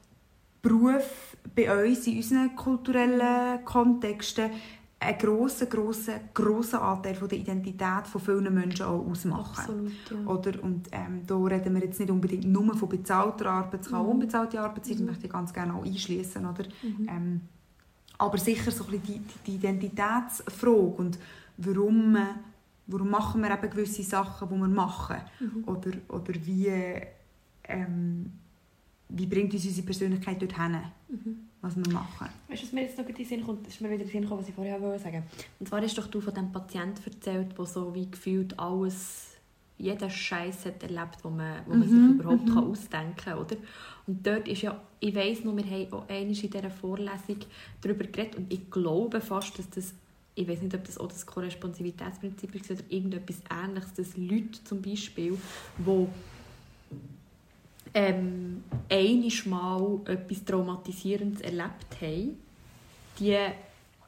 Beruf bei uns in unseren kulturellen Kontexten einen grossen, grossen, grossen Anteil von der Identität von vielen Menschen auch ausmachen.
Absolut, ja.
Oder? Und ähm, da reden wir jetzt nicht unbedingt nur von bezahlter Arbeit, es kann auch mhm. unbezahlte Arbeit sein, das mhm. möchte ich ganz gerne auch einschließen. Oder? Mhm. Ähm, aber sicher so ein die, die Identitätsfrage und warum, warum machen wir eben gewisse Sachen, die wir machen. Mhm. Oder, oder wie, ähm, wie bringt uns unsere Persönlichkeit dorthin. Mhm was wir machen.
Weißt du, was mir jetzt noch in den Sinn kommt? ist mir wieder in den Sinn gekommen, was ich vorher wollte sagen. Und zwar hast doch du von dem Patienten erzählt, der so wie gefühlt alles, jeden Scheiß hat erlebt, wo man, wo man mhm. sich überhaupt mhm. kann ausdenken kann, oder? Und dort ist ja, ich weiss noch, wir haben auch in dieser Vorlesung darüber geredet und ich glaube fast, dass das ich weiß nicht, ob das auch das Korresponsivitätsprinzip ist oder irgendetwas Ähnliches, dass Leute zum Beispiel, die ähm, mal etwas Traumatisierendes erlebt haben, die,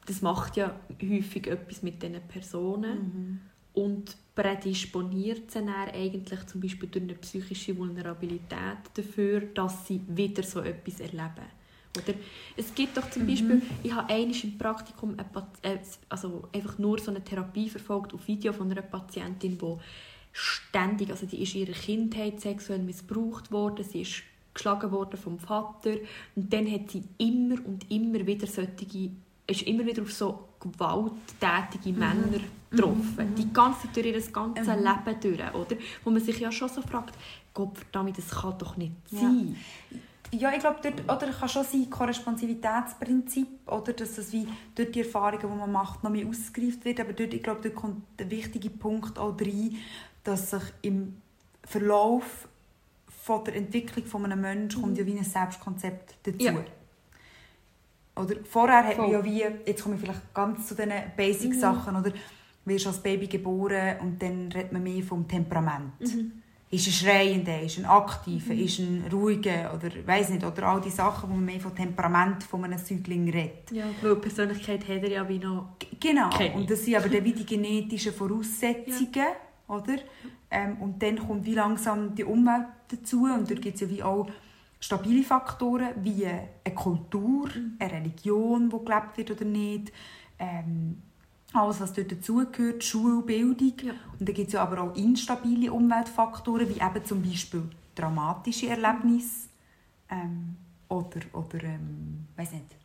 das macht ja häufig etwas mit diesen Personen mhm. Und prädisponiert sie dann eigentlich zum Beispiel durch eine psychische Vulnerabilität dafür, dass sie wieder so etwas erleben. Oder es gibt doch zum Beispiel, mhm. ich habe einmal im Praktikum eine, äh, also einfach nur so eine Therapie verfolgt auf Video von einer Patientin, die ständig, also die ist in ihrer Kindheit sexuell missbraucht worden, sie ist geschlagen worden vom Vater und dann hat sie immer und immer wieder solche, ist immer wieder auf so gewalttätige mhm. Männer getroffen, mhm. die ganze durch ihr ganzes mhm. Leben durch, oder? Wo man sich ja schon so fragt, Gott verdammt, das kann doch nicht sein.
Ja. ja ich glaube, dort oder kann schon sein Korresponsivitätsprinzip, oder, dass das wie dort die Erfahrungen, die man macht, noch mehr ausgereift wird, aber dort, ich glaube, dort kommt der wichtige Punkt auch rein, dass sich im Verlauf von der Entwicklung von einem Menschen kommt ja wie ein Selbstkonzept dazu. Ja. Oder vorher hat man ja wie, jetzt komme ich vielleicht ganz zu diesen Basic-Sachen, mhm. oder wirst als Baby geboren und dann redet man mehr vom Temperament. Mhm. Ist ein Schreiender, ist ein Aktiver, mhm. ist ein Ruhiger oder weiß nicht, oder all die Sachen, wo man mehr vom Temperament von einem Säugling redet.
Ja, weil Persönlichkeit hat er ja wie noch
Genau, und das sind aber dann wie die genetischen Voraussetzungen, ja oder? Ähm, und dann kommt wie langsam die Umwelt dazu und dort gibt es ja wie auch stabile Faktoren wie eine Kultur, eine Religion, die gelebt wird oder nicht, ähm, alles, was dort dazugehört, Schulbildung. Ja. Und dann gibt es ja aber auch instabile Umweltfaktoren, wie eben zum Beispiel dramatische Erlebnisse ähm, oder, oder ähm, weiß nicht,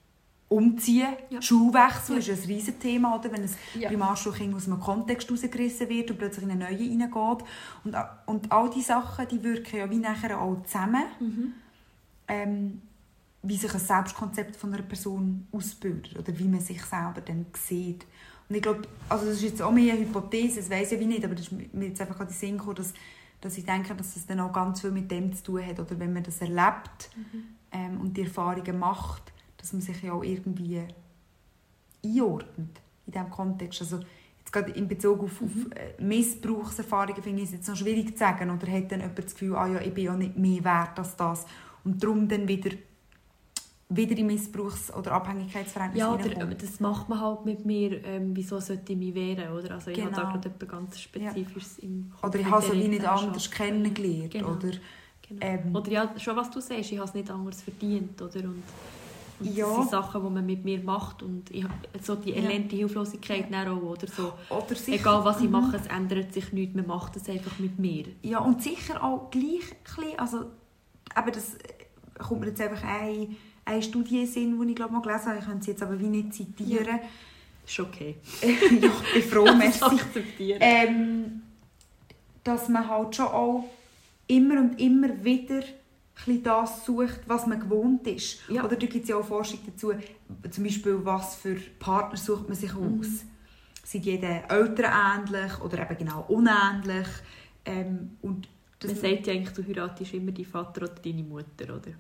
umziehen. Ja. Schulwechsel ja. ist ein riesiges Thema, oder? wenn ein ja. Primarschulkind aus einem Kontext herausgerissen wird und plötzlich in eine neue hineingeht. Und, und all diese Sachen die wirken ja wie nachher auch zusammen, mhm. Ähm, wie sich ein Selbstkonzept von einer Person ausbildet oder wie man sich selber dann sieht. Und ich glaube, also das ist jetzt auch mehr eine Hypothese, das weiß ich wie nicht, aber das ist mir jetzt einfach an die Sinn gekommen, dass, dass ich denke, dass es dann auch ganz viel mit dem zu tun hat, oder wenn man das erlebt mhm. ähm, und die Erfahrungen macht, dass man sich ja auch irgendwie einordnet in diesem Kontext. Also jetzt gerade in Bezug auf, mhm. auf äh, Missbrauchserfahrungen finde ich es jetzt noch schwierig zu sagen. Oder hat dann jemand das Gefühl, ah ja, ich bin ja nicht mehr wert als das. Und darum dann wieder wieder in Missbrauchs- oder Abhängigkeitsverhältnisse
Ja, oder, das macht man halt mit mir, ähm, wieso sollte ich mich wehren, oder? Also ich genau. habe da gerade etwas ganz Spezifisches ja. im
Kopf. Oder ich habe es wie nicht anders kennengelernt, genau. oder?
Genau. Ähm, oder ja, schon was du sagst, ich habe es nicht anders verdient, oder? Und und ja. Das sind Sachen, die man mit mir macht und ich, so die elende Hilflosigkeit ja. auch, oder so. Oder sicher, Egal was ich mhm. mache, es ändert sich nichts, man macht es einfach mit mir.
Ja, und sicher auch gleich also eben das kommt mir jetzt einfach eine, eine Studie in Sinn, die ich glaube mal gelesen habe, ich kann sie jetzt aber wie nicht zitieren. Ja.
Ist okay.
ja, ich bin froh, merci. ähm, dass man halt schon auch immer und immer wieder das sucht, was man gewohnt ist. Ja. Oder da gibt es ja auch Forschung dazu, zum Beispiel, was für Partner sucht man sich mhm. aus. Sind jede Eltern ähnlich oder eben genau unähnlich? Ähm, und
man sagt ja eigentlich, du heiratest immer deinen Vater oder deine Mutter, oder?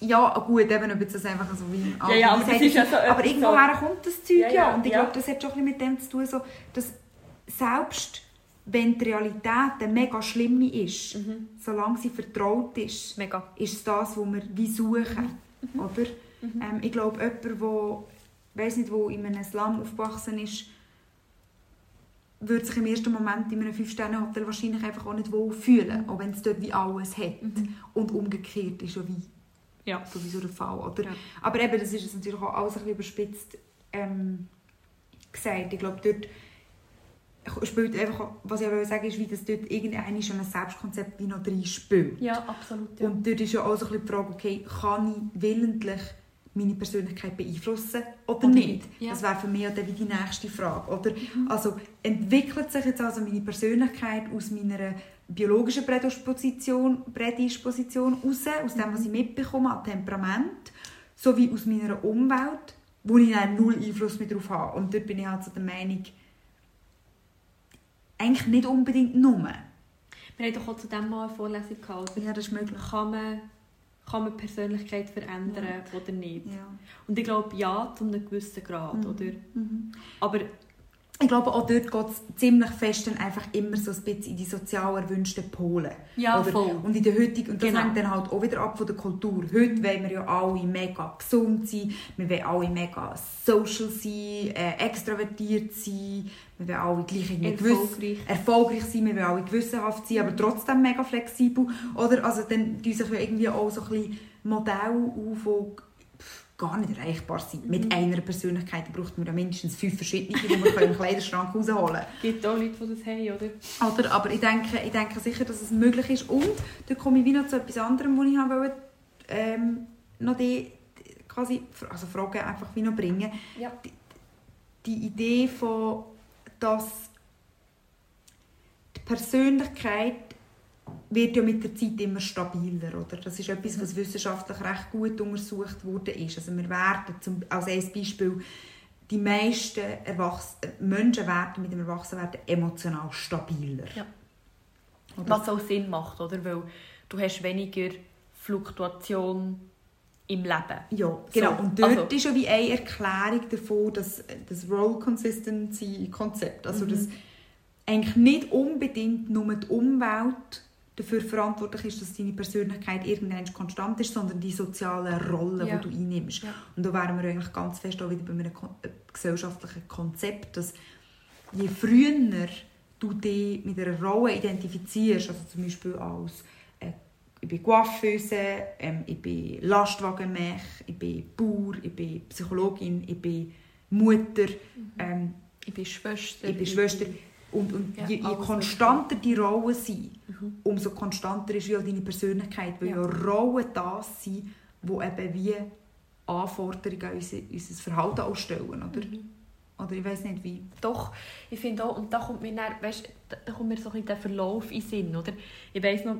Ja, gut, eben, ob das einfach so wie...
Ja, ja, aber, das ist ja so
aber irgendwoher kommt das Zeug ja, ja. Und ich glaube, das hat schon ein bisschen mit dem zu tun, so, dass selbst wenn die Realität eine mega schlimme ist, mhm. solange sie vertraut ist,
mega.
ist es das, was wir wie suchen. Mhm. Oder? Mhm. Ähm, ich glaube, jemand, der weiß nicht, wo in einem Slum aufgewachsen ist, würde sich im ersten Moment in einem Fünf-Sterne-Hotel wahrscheinlich einfach auch nicht wohl fühlen, auch wenn es dort wie alles hat.
Mhm.
Und umgekehrt ist ja wie
Ja.
sowieso der Fall. Oder?
Ja.
Aber eben, das ist jetzt natürlich auch alles ein bisschen überspitzt ähm, gesagt. Ich glaube, dort spielt einfach, was ich aber sagen ist, wie das dort irgendein schon ein Selbstkonzept wie noch drin spielt.
Ja, absolut. Ja.
Und dort ist ja auch so ein bisschen die Frage, okay, kann ich willentlich meine Persönlichkeit beeinflussen oder,
Oder
nicht?
ja.
Das wäre für mich dann wie die nächste Frage. Oder? Also entwickelt sich jetzt also meine Persönlichkeit aus meiner biologischen Prädisposition, Prädisposition raus, aus dem, was ich mitbekomme an Temperament, sowie aus meiner Umwelt, wo ich dann null Einfluss mehr darauf habe. Und dort bin ich halt so der Meinung, eigentlich nicht unbedingt nur.
Wir haben doch auch zu dem mal eine Vorlesung gehabt.
Ja, das ist möglich.
Kann man, kann man die Persönlichkeit verändern oder nicht?
Ja.
Und ich glaube, ja, zu einem gewissen Grad,
Mhm.
oder?
Mhm.
Aber
Ich glaube, auch dort geht es ziemlich fest dann einfach immer so ein bisschen in die sozial erwünschten Polen.
ja,
Oder?
voll.
Und in der heutigen, und das
Genau.
hängt dann halt auch wieder ab von der Kultur. Heute wollen wir ja alle mega gesund sein, wir wollen alle mega social sein, äh, extravertiert sein, wir wollen alle gleich irgendwie gewiss-
Erfolgreich.
erfolgreich sein, wir wollen alle gewissenhaft sein, aber trotzdem mega flexibel. Oder? Also dann tun sich ja irgendwie auch so ein bisschen Modelle auf, gar nicht erreichbar sind.
Mhm.
Mit einer Persönlichkeit braucht man ja mindestens fünf verschiedene, die man im Kleiderschrank rausholen.
Es gibt auch Leute, die das haben, oder?
Oder, aber ich denke, ich denke sicher, dass es möglich ist. Und da komme ich wieder zu etwas anderem, was ich wollte, ähm, noch die, die quasi, also Fragen einfach wie noch bringen.
Ja.
Die, die Idee von, dass die Persönlichkeit wird ja mit der Zeit immer stabiler, oder? Das ist etwas, was wissenschaftlich recht gut untersucht wurde. Ist. Also wir werden, zum, als ein Beispiel, die meisten Erwachs Menschen werden mit dem Erwachsenwerden emotional stabiler.
Ja. Was auch Sinn macht, oder? Weil du hast weniger Fluktuation im Leben.
Ja, genau.
So,
und dort
also-
ist ja wie eine Erklärung davon, dass das Role Consistency Konzept, also
Mhm.
dass eigentlich nicht unbedingt nur die Umwelt dafür verantwortlich ist, dass deine Persönlichkeit irgendwann konstant ist, sondern die sozialen Rollen,
Ja.
die du einnimmst.
Ja.
Und da wären wir eigentlich ganz fest auch wieder bei einem äh, gesellschaftlichen Konzept, dass je früher du dich mit einer Rolle identifizierst, also zum Beispiel als äh, ich bin Coiffeuse, ähm, ich bin Lastwagenmech, ich bin Bauer, ich bin Psychologin, ich bin Mutter, ähm,
Ich bin Schwester.
ich bin Schwester. Und, und
Ja,
je, je konstanter die Rollen sind,
Mhm.
umso konstanter ist ja deine Persönlichkeit, weil ja,
Ja.
Rollen das sind, die eben wie Anforderungen an unser, unser Verhalten auch stellen, oder?
Mhm.
Oder ich weiß nicht wie.
Doch, ich finde auch, und da kommt mir, dann, weißt, da, kommt mir so ein bisschen der Verlauf in den Sinn, oder? Ich weiss noch,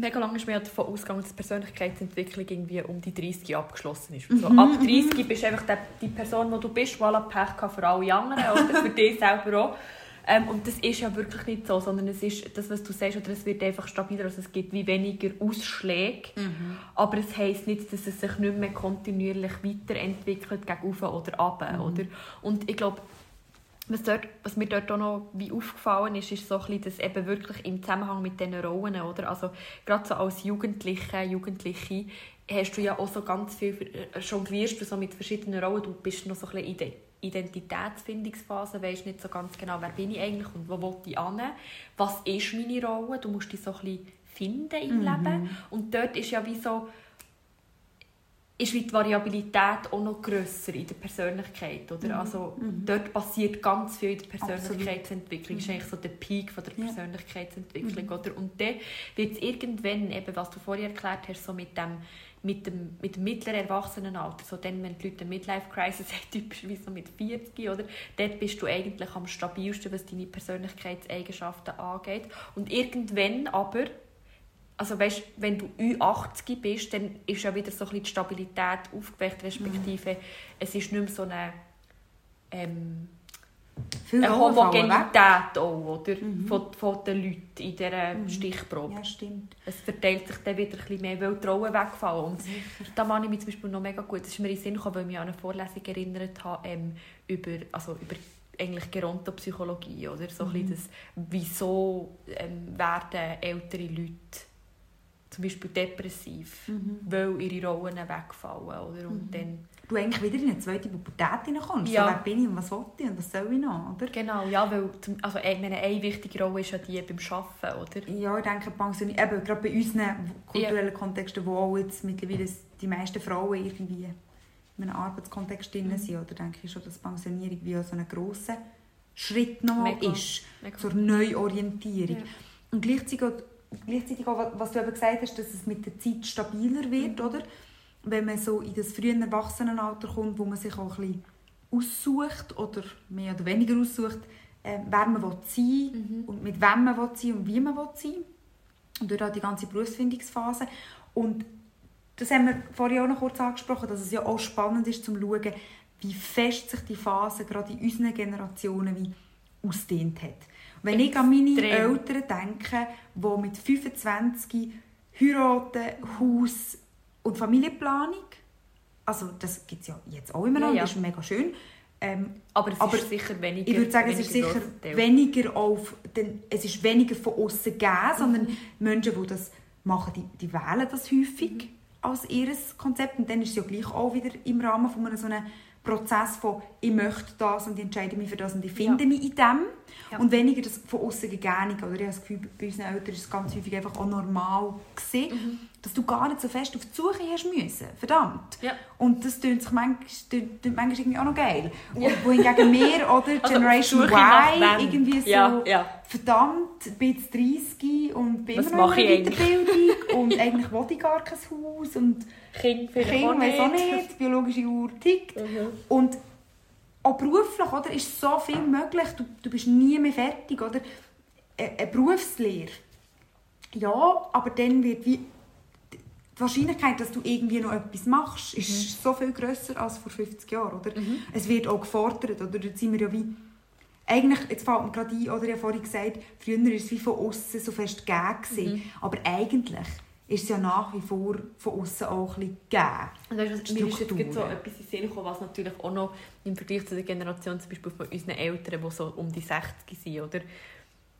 mega lange ist mir ja davon ausgegangen, dass die Persönlichkeitsentwicklung irgendwie um die 30 abgeschlossen ist. So, ab 30 bist du einfach der, die Person, die du bist, die alle Pech hat für alle anderen oder für dich selber auch. Ähm, und das ist ja wirklich nicht so, sondern es ist das, was du sagst, oder es wird einfach stabiler, also es gibt wie weniger Ausschläge. Aber es heisst nicht, dass es sich nicht mehr kontinuierlich weiterentwickelt, gegen oben oder runter, oder? Und ich glaube, was, dort, was mir dort auch noch wie aufgefallen ist, ist so ein bisschen, dass eben wirklich im Zusammenhang mit diesen Rollen, oder? Also gerade so als Jugendliche, Jugendliche, hast du ja auch so ganz viel, äh, jonglierst du so mit verschiedenen Rollen, du bist noch so ein bisschen in der Identitätsfindungsphase, weißt nicht so ganz genau, wer bin ich eigentlich und wo will ich hin, was ist meine Rolle, du musst dich so ein bisschen finden im Leben. Und dort ist ja wie so, ist die Variabilität auch noch grösser in der Persönlichkeit, oder? Also dort passiert ganz viel in der Persönlichkeitsentwicklung. Das ist eigentlich so der Peak von der
Ja.
Persönlichkeitsentwicklung, oder? Und dann wird es irgendwann, eben, was du vorher erklärt hast, so mit dem mit dem, mit dem mittleren Erwachsenenalter, so dann, wenn die Leute eine Midlife-Crisis haben, typischerweise so mit 40, oder? Dort bist du eigentlich am stabilsten, was deine Persönlichkeitseigenschaften angeht. Und irgendwann aber also weißt, wenn du Ü80 bist, dann ist ja wieder so ein bisschen die Stabilität aufgeweckt, respektive es ist nicht mehr so eine, ähm, eine. Homogenität auch, oder? Von, von den Leuten in dieser Stichprobe.
Ja, stimmt.
Es verteilt sich dann wieder ein bisschen mehr, weil die Rollen wegfallen. Und da mache ich mich zum Beispiel noch mega gut, das ist mir in den Sinn gekommen, weil ich mich an eine Vorlesung erinnert habe, ähm, über, also über eigentlich Gerontopsychologie, oder? So ein bisschen das, wieso ähm, werden ältere Leute zum Beispiel depressiv, mhm. weil ihre Rollen wegfallen. Oder? Und mhm. dann
du eigentlich wieder in eine zweite Pubertät hineinkommst. Ja. So, wer bin ich und was will ich und was soll ich noch, oder?
Genau, ja, weil also, meine, eine wichtige Rolle ist ja die beim Arbeiten, oder?
Ja, ich denke, Pension, eben, gerade bei unseren kulturellen ja. Kontexten, wo auch jetzt mittlerweile die meisten Frauen irgendwie in einem Arbeitskontext drin mhm. sind, oder denke ich schon, dass Pensionierung wie so ein grosser Schritt noch Mega. ist Mega. zur Neuorientierung. Ja. Und gleichzeitig, gleichzeitig auch, was du eben gesagt hast, dass es mit der Zeit stabiler wird, mhm. oder? wenn man so in das frühe Erwachsenenalter kommt, wo man sich auch ein bisschen aussucht oder mehr oder weniger aussucht, äh, wer man will sein mhm. und mit wem man will sein und wie man will sein und durch die ganze Berufsfindungsphase und das haben wir vorhin auch noch kurz angesprochen, dass es ja auch spannend ist, zu schauen, wie fest sich die Phase gerade in unseren Generationen wie ausdehnt hat. Wenn ich an meine Eltern denke, die mit 25 heiraten, Haus, und Familienplanung, also das gibt es ja jetzt auch immer noch, ja, ja. das ist mega schön. Ähm,
aber es aber ist sicher weniger.
Ich würde sagen, es ist sicher weniger auf, den, es ist weniger von außen gegeben, mhm. sondern Menschen, die das machen, die, die wählen das häufig mhm. als ihr Konzept und dann ist es ja gleich auch wieder im Rahmen von einer so einer Prozess von ich möchte das und ich entscheide mich für das und ich finde ja. mich in dem. Ja. Und weniger das von außen gegeben. Oder ich habe das Gefühl, bei unseren Eltern ist es ganz häufig einfach auch normal gewesen, mhm. dass du gar nicht so fest auf die Suche hast müssen. Verdammt. Ja. Und das tut sich manchmal, tut, tut manchmal irgendwie auch noch geil. Ja. Und wohingegen wir, oder also Generation Y, irgendwie so, verdammt, bin jetzt 30 und bin
Was immer noch in
der Weiterbildung und eigentlich will ich gar kein Haus und
Kind
kind, nicht. auch nicht. biologische Uhr tickt. Mhm. Und auch beruflich oder, ist so viel möglich. Du, du bist nie mehr fertig. Oder? Eine Berufslehre. Ja, aber dann wird wie die Wahrscheinlichkeit, dass du irgendwie noch etwas machst, ist mhm. so viel grösser als vor 50 Jahren. Oder? Mhm. Es wird auch gefordert. Oder? Dort sind wir ja wie eigentlich, jetzt fällt mir gerade ein, oder ich habe vorhin gesagt, früher war es wie von außen so fest gegeben. Mhm. Aber eigentlich ist es ja nach wie vor von außen auch ein bisschen gegeben.
Weißt, mir ist jetzt so etwas in Sinn gekommen, was natürlich auch noch im Vergleich zu der Generation zum Beispiel von unseren Eltern, die so um die 60 sind, oder,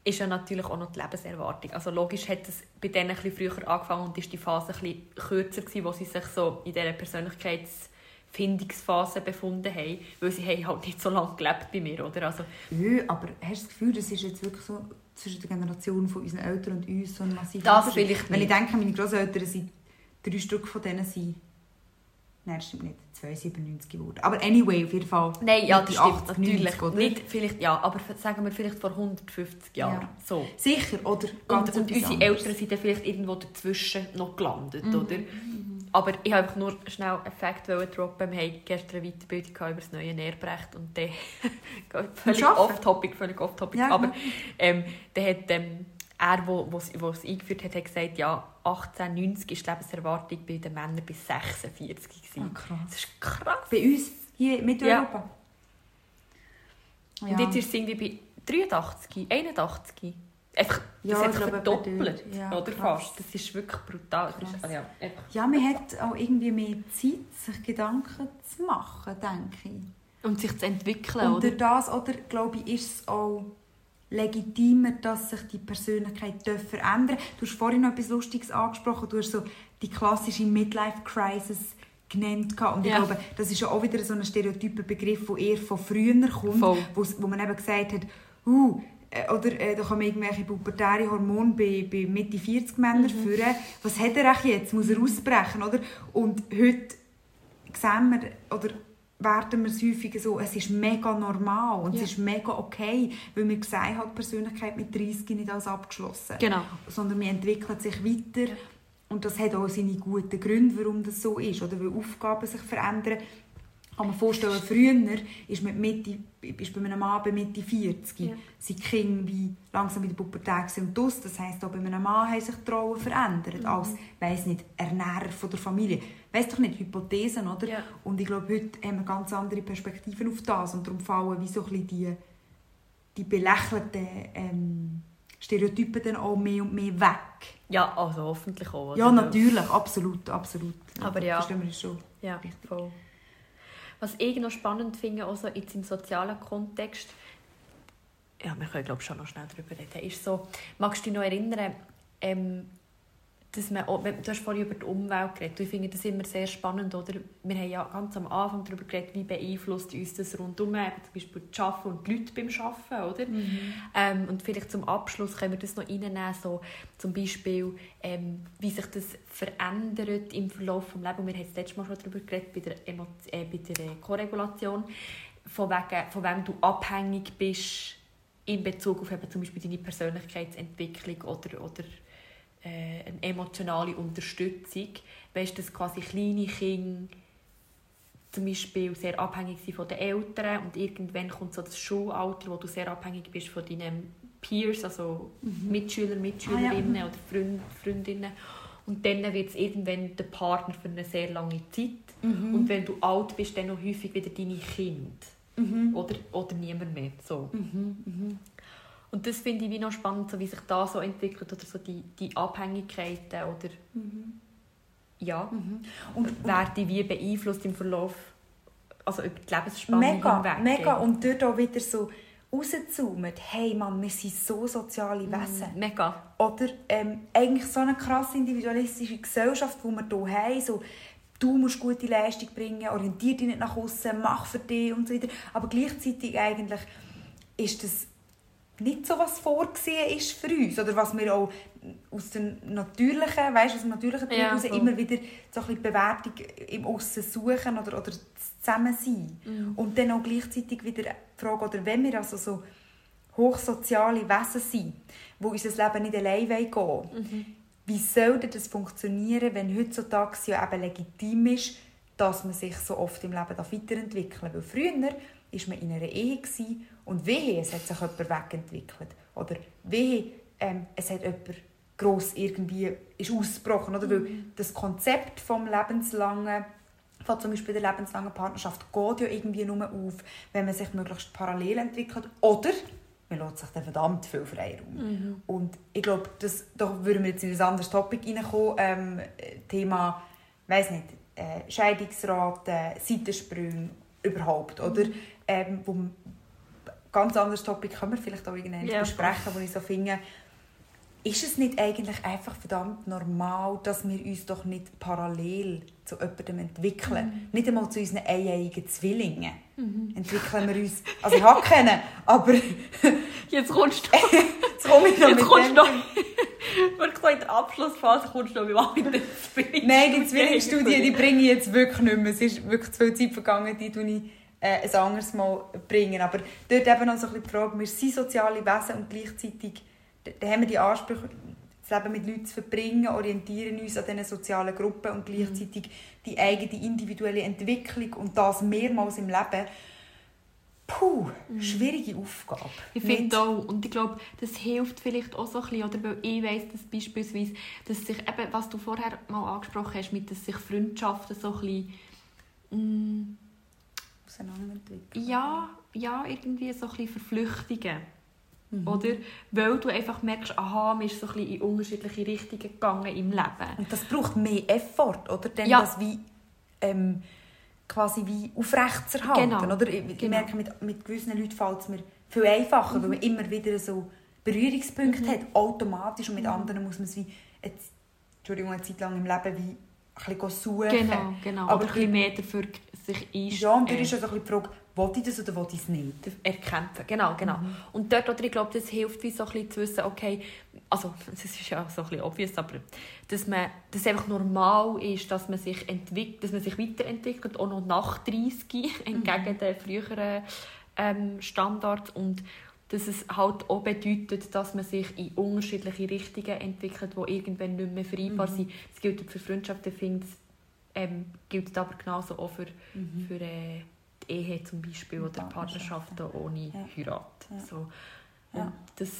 ist ja natürlich auch noch die Lebenserwartung. Also logisch hat es bei denen ein bisschen früher angefangen und ist die Phase ein bisschen kürzer gewesen, wo sie sich so in dieser Persönlichkeitsfindungsphase befunden haben, weil sie haben halt nicht so lange gelebt bei mir, oder? Also,
ja, aber hast du das Gefühl, das ist jetzt wirklich so zwischen der Generation von unseren Eltern und uns so ein massiver
Das vielleicht
Wenn ich denke, meine Großeltern sind drei Stück von denen sind Nein, das stimmt nicht. 297 geworden. Aber anyway, auf jeden Fall.
Nein, ja, das stimmt 80, natürlich. 90, nicht vielleicht, ja, aber sagen wir vielleicht vor 150 Jahren. Ja. So.
Sicher, oder?
Ganz und, und unsere anderes. Eltern sind dann vielleicht irgendwo dazwischen noch gelandet, mhm. oder? Aber ich wollte nur schnell einen Fakt droppen. Wir hatten gestern eine Weiterbildung über das neue Nährbrecht und der völlig off-topic, völlig off-topic. Ja, aber ähm, der hat ähm, er, wo, wo, wo es eingeführt hat, hat gesagt, ja, 1890 ist die Lebenserwartung bei den Männern bis 46
gewesen. Ah, krass.
Das ist krass.
Bei uns hier in Mitteleuropa.
Ja. Und jetzt ist es irgendwie bei 83, 81. Einfach, das ja, hat sich verdoppelt, ja, oder fast. Das ist wirklich brutal. Ist, also ja,
ja, man hat auch irgendwie mehr Zeit, sich Gedanken zu machen, denke ich.
Und sich zu entwickeln,
Und durch das, oder, glaube ich, ist es auch legitimer, dass sich die Persönlichkeit verändern darf. Du hast vorhin noch etwas Lustiges angesprochen. Du hast so die klassische Midlife-Crisis genannt. Und ich ja. glaube, das ist ja auch wieder so ein stereotyper Begriff, der eher von früher kommt, wo, wo man eben gesagt hat, uh, oder äh, da kommen irgendwelche pubertäre Hormone bei, bei Mitte 40 Männern mhm. führen. Was hat er jetzt? Muss er ausbrechen? Oder? Und heute sehen wir, oder werden wir es häufig so, es ist mega normal und ja. es ist mega okay, weil wir sehen halt Persönlichkeit mit 30 nicht als abgeschlossen.
Genau.
Sondern wir entwickeln sich weiter ja. und das hat auch seine guten Gründe, warum das so ist, oder weil Aufgaben sich verändern kann man vorstellen, früher ist, mit Mitte, ist bei einem Mann bei Mitte 40 ja. sind Kinder wie langsam in der Pubertät und das. Das heisst, auch bei einem Mann haben sich die Rollen verändert. Mhm. Als, weiss nicht, Ernährer von der Familie. Weiss doch nicht, Hypothesen, oder? Ja. Und ich glaube, heute haben wir ganz andere Perspektiven auf das. Und darum fallen wie so ein die, die belächelten ähm, Stereotypen dann auch mehr und mehr weg.
Ja, also hoffentlich auch.
Ja, natürlich, absolut, absolut.
Aber ja.
Verstehen wir das schon.
Ja, richtig. voll. Was ich noch spannend finde, also jetzt im sozialen Kontext, ja, wir können glaube schon noch schnell darüber reden, ist so, magst du dich noch erinnern, ähm, dass man, auch, du hast vorhin über die Umwelt geredet. Ich finde das immer sehr spannend. Oder? Wir haben ja ganz am Anfang darüber geredet, wie beeinflusst uns das rundum, zum Beispiel das Arbeiten und die Leute beim Arbeiten. Oder? Mhm. Ähm, und vielleicht zum Abschluss können wir das noch reinnehmen, so zum Beispiel, ähm, wie sich das verändert im Verlauf des Lebens. Wir haben das letzte Mal schon darüber geredet, bei der, Emo äh, bei der Korregulation, von, wegen, von wem du abhängig bist in Bezug auf eben zum Beispiel deine Persönlichkeitsentwicklung oder, oder äh, eine emotionale Unterstützung. Weißt, dass quasi kleine Kinder zum Beispiel sehr abhängig sind von den Eltern und irgendwann kommt so das Schulalter, wo du sehr abhängig bist von deinen Peers, also mhm. Mitschüler, Mitschülerinnen ah, ja. oder Freund, Freundinnen. Und dann wird es irgendwann der Partner für eine sehr lange Zeit. Mhm. Und wenn du alt bist, dann noch häufig wieder deine Kinder. Mhm. Oder, oder niemand mehr. So. Mhm. Und das finde ich wie noch spannend, so wie sich da so entwickelt oder so die, die Abhängigkeiten oder mhm. ja mhm. und, wer die wie beeinflusst im Verlauf, also über die Lebensspanne
mega, hinweg. Mega, und dort auch wieder so rauszoomen, hey Mann, wir sind so soziale mhm. Wesen.
Mhm. Mega.
Oder ähm, eigentlich so eine krass individualistische Gesellschaft, die wir hier haben, so du musst gute Leistung bringen, orientiere dich nicht nach außen, mach für dich und so weiter. Aber gleichzeitig eigentlich ist das nicht so was vorgesehen ist für uns oder was wir auch aus dem natürlichen, weißt, aus dem natürlichen ja, so. immer wieder so ein bisschen Bewertung im Aussen suchen oder, oder zusammen sein mhm. und dann auch gleichzeitig wieder die Frage, oder wenn wir also so hochsoziale Wesen sind, wo unser Leben nicht allein gehen wollen, mhm. wie soll das funktionieren, wenn heutzutage ja eben legitim ist, dass man sich so oft im Leben weiterentwickeln darf? Weil früher war man in einer Ehe und wehe, es hat sich jemand wegentwickelt. Oder wehe, ähm, es hat jemand gross irgendwie ist ausgebrochen. Oder? Weil mhm. das Konzept vom lebenslangen von zum Beispiel der lebenslangen Partnerschaft geht ja irgendwie nur auf, wenn man sich möglichst parallel entwickelt. Oder man lässt sich dann verdammt viel Freiraum. Mhm. Und ich glaube, das, da würden wir jetzt in ein anderes Topic reinkommen. Ähm, Thema, weiß nicht, äh, Scheidungsrate, Seitensprünge überhaupt. Mhm. Ähm, wo ganz anderes Topic können wir vielleicht auch irgendwann ja, besprechen, wo ich so finde, ist es nicht eigentlich einfach verdammt normal, dass wir uns doch nicht parallel zu jemandem entwickeln? Mhm. Nicht einmal zu unseren einjährigen Zwillingen mhm. entwickeln wir uns. Also ich habe keinen, aber...
Jetzt kommst du... Jetzt komme ich noch Jetzt mit kommst du so in der Abschlussphase kommst du noch mit den
Zwillingen. Nein, die Zwillingsstudie, die bringe ich jetzt wirklich nicht mehr. Es ist wirklich zu viel Zeit vergangen, die ich äh, ein anderes Mal bringen. Aber dort eben noch so ein bisschen die Frage, wir sind soziale Wesen und gleichzeitig da haben wir die Ansprüche, das Leben mit Leuten zu verbringen, orientieren uns an diesen sozialen Gruppen und gleichzeitig mhm. die eigene individuelle Entwicklung und das mehrmals im Leben. Puh, mhm. schwierige Aufgabe.
Ich finde auch, und ich glaube, das hilft vielleicht auch so ein bisschen, oder weil ich weiss, dass beispielsweise, dass sich eben, was du vorher mal angesprochen hast, mit dass sich Freundschaften so ein bisschen, mm, auseinanderentwickeln. Ja, ja, irgendwie so ein bisschen verflüchtigen. Mhm. Oder? Weil du einfach merkst, aha, man ist so ein bisschen in unterschiedliche Richtungen gegangen im Leben.
Und das braucht mehr Effort, oder? Denn ja. das wie, ähm, quasi wie aufrechtzuerhalten. Genau. Oder? Ich, genau. merke, mit, mit gewissen Leuten fällt es mir viel einfacher, mhm. weil man immer wieder so Berührungspunkte mhm. hat, automatisch. Und mit mhm. anderen muss man es wie, jetzt, Entschuldigung, eine Zeit lang im Leben wie bisschen suchen.
Genau, genau. Aber ein bisschen mehr dafür sich
einstellen. Ja, und da ist also die Frage, will ich das oder will ich es nicht?
Erkämpfen, genau, genau. Mhm. Und dort, oder ich glaube, das hilft wie so ein bisschen zu wissen, okay, also das ist ja so ein bisschen obvious, aber dass man, dass es einfach normal ist, dass man sich entwickelt, dass man sich weiterentwickelt, auch noch nach 30, entgegen mhm. den früheren ähm, Standards und dass es halt auch bedeutet, dass man sich in unterschiedliche Richtungen entwickelt, die irgendwann nicht mehr vereinbar mhm. sind. Das gilt für Freundschaften, finde ähm, gilt aber genauso auch für, mhm. für äh, die Ehe zum Beispiel oder Partnerschaften ohne ja. Heirat. Ja. So. Und ja. das,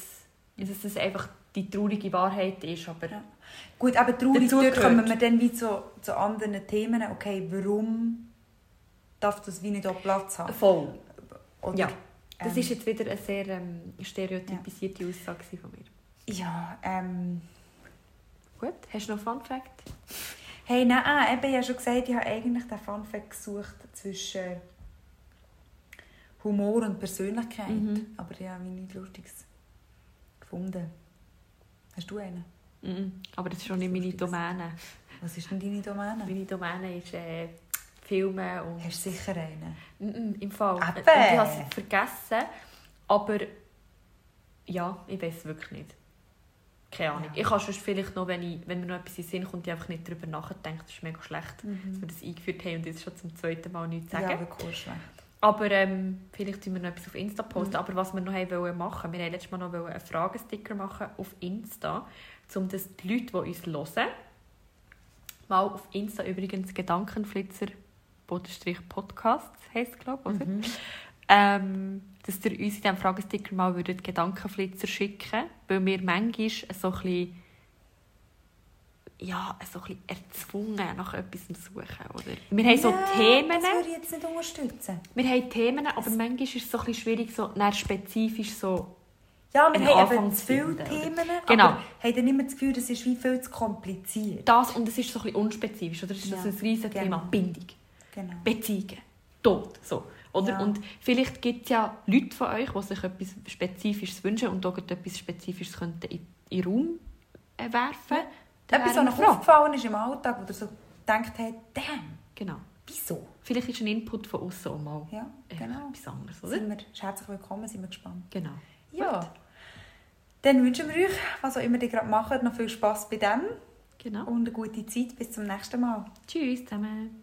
dass das einfach die traurige Wahrheit ist. Aber ja.
Gut, aber traurig, dort kommen wir dann wie zu, zu anderen Themen. Okay, warum darf das wie nicht auch Platz haben?
Voll. Oder, ja. Das ähm, ist jetzt wieder eine sehr ähm, stereotypisierte ja. Aussage von mir.
Ja, ähm...
Gut, hast du noch Fun Fact?
Hey, nein, ah, eben, ich habe schon gesagt, ich habe eigentlich den Fun Fact gesucht zwischen Humor und Persönlichkeit. Mhm. Aber ich habe nichts Lustiges gefunden. Hast du einen?
Mhm. Aber das ist schon nicht meine Domäne.
Was ist denn deine Domäne?
Meine Domäne ist äh, Filme und...
Hast du sicher einen?
Mhm, Im Fall.
Eben.
Und ich habe es vergessen. Aber ja, ich weiß es wirklich nicht. Keine Ahnung.
Ja.
Ich kann sonst vielleicht noch, wenn, ich, wenn mir noch etwas in den Sinn kommt, ich einfach nicht darüber nachdenken. Das ist mega schlecht, dass wir das eingeführt haben und jetzt schon zum zweiten Mal nichts sagen.
Ja, wirklich schlecht.
Aber ähm, vielleicht tun wir noch etwas auf Insta posten.
Mhm.
Aber was wir noch haben wollen machen, wir wollten letztes Mal noch einen Fragesticker machen auf Insta, um dass die Leute, die uns hören, mal auf Insta übrigens Gedankenflitzer Podcast heisst glaube ich?
Mhm.
Ähm, dass ihr uns in diesem Fragesticker mal würdet Gedankenflitzer schicken weil wir manchmal so ein bisschen ja, so ein bisschen erzwungen nach etwas suchen, oder? Wir haben so
Ja,
Themen,
Das würde ich jetzt nicht unterstützen.
wir haben Themen, aber manchmal ist es so ein bisschen schwierig, so spezifisch so...
Ja, wir haben eben
zu
viele
finden?
Themen,
Genau.
aber haben dann immer das Gefühl, das ist wie viel zu kompliziert.
Das und es ist so ein bisschen unspezifisch, oder? Es ist
Ja,
so ein riesiges Thema.
genau.
Bindung,
Genau.
Beziehungen, Tod, so. Oder?
Ja.
Und vielleicht gibt es ja Leute von euch, die sich etwas Spezifisches wünschen und etwas Spezifisches könnten in, in den Raum äh, werfen
Ja.
Dann
Etwas, was
eine
euch aufgefallen ist im Alltag, wo ihr so gedacht habt, damn,
Genau.
wieso?
Vielleicht ist ein Input von außen auch mal
Ja,
äh,
genau.
etwas anderes, oder?
Sind wir herzlich willkommen, sind wir gespannt.
Genau.
Ja. Dann wünschen wir euch, was auch immer ihr gerade macht, noch viel Spass bei dem
genau.
und eine gute Zeit. Bis zum nächsten Mal.
Tschüss zusammen.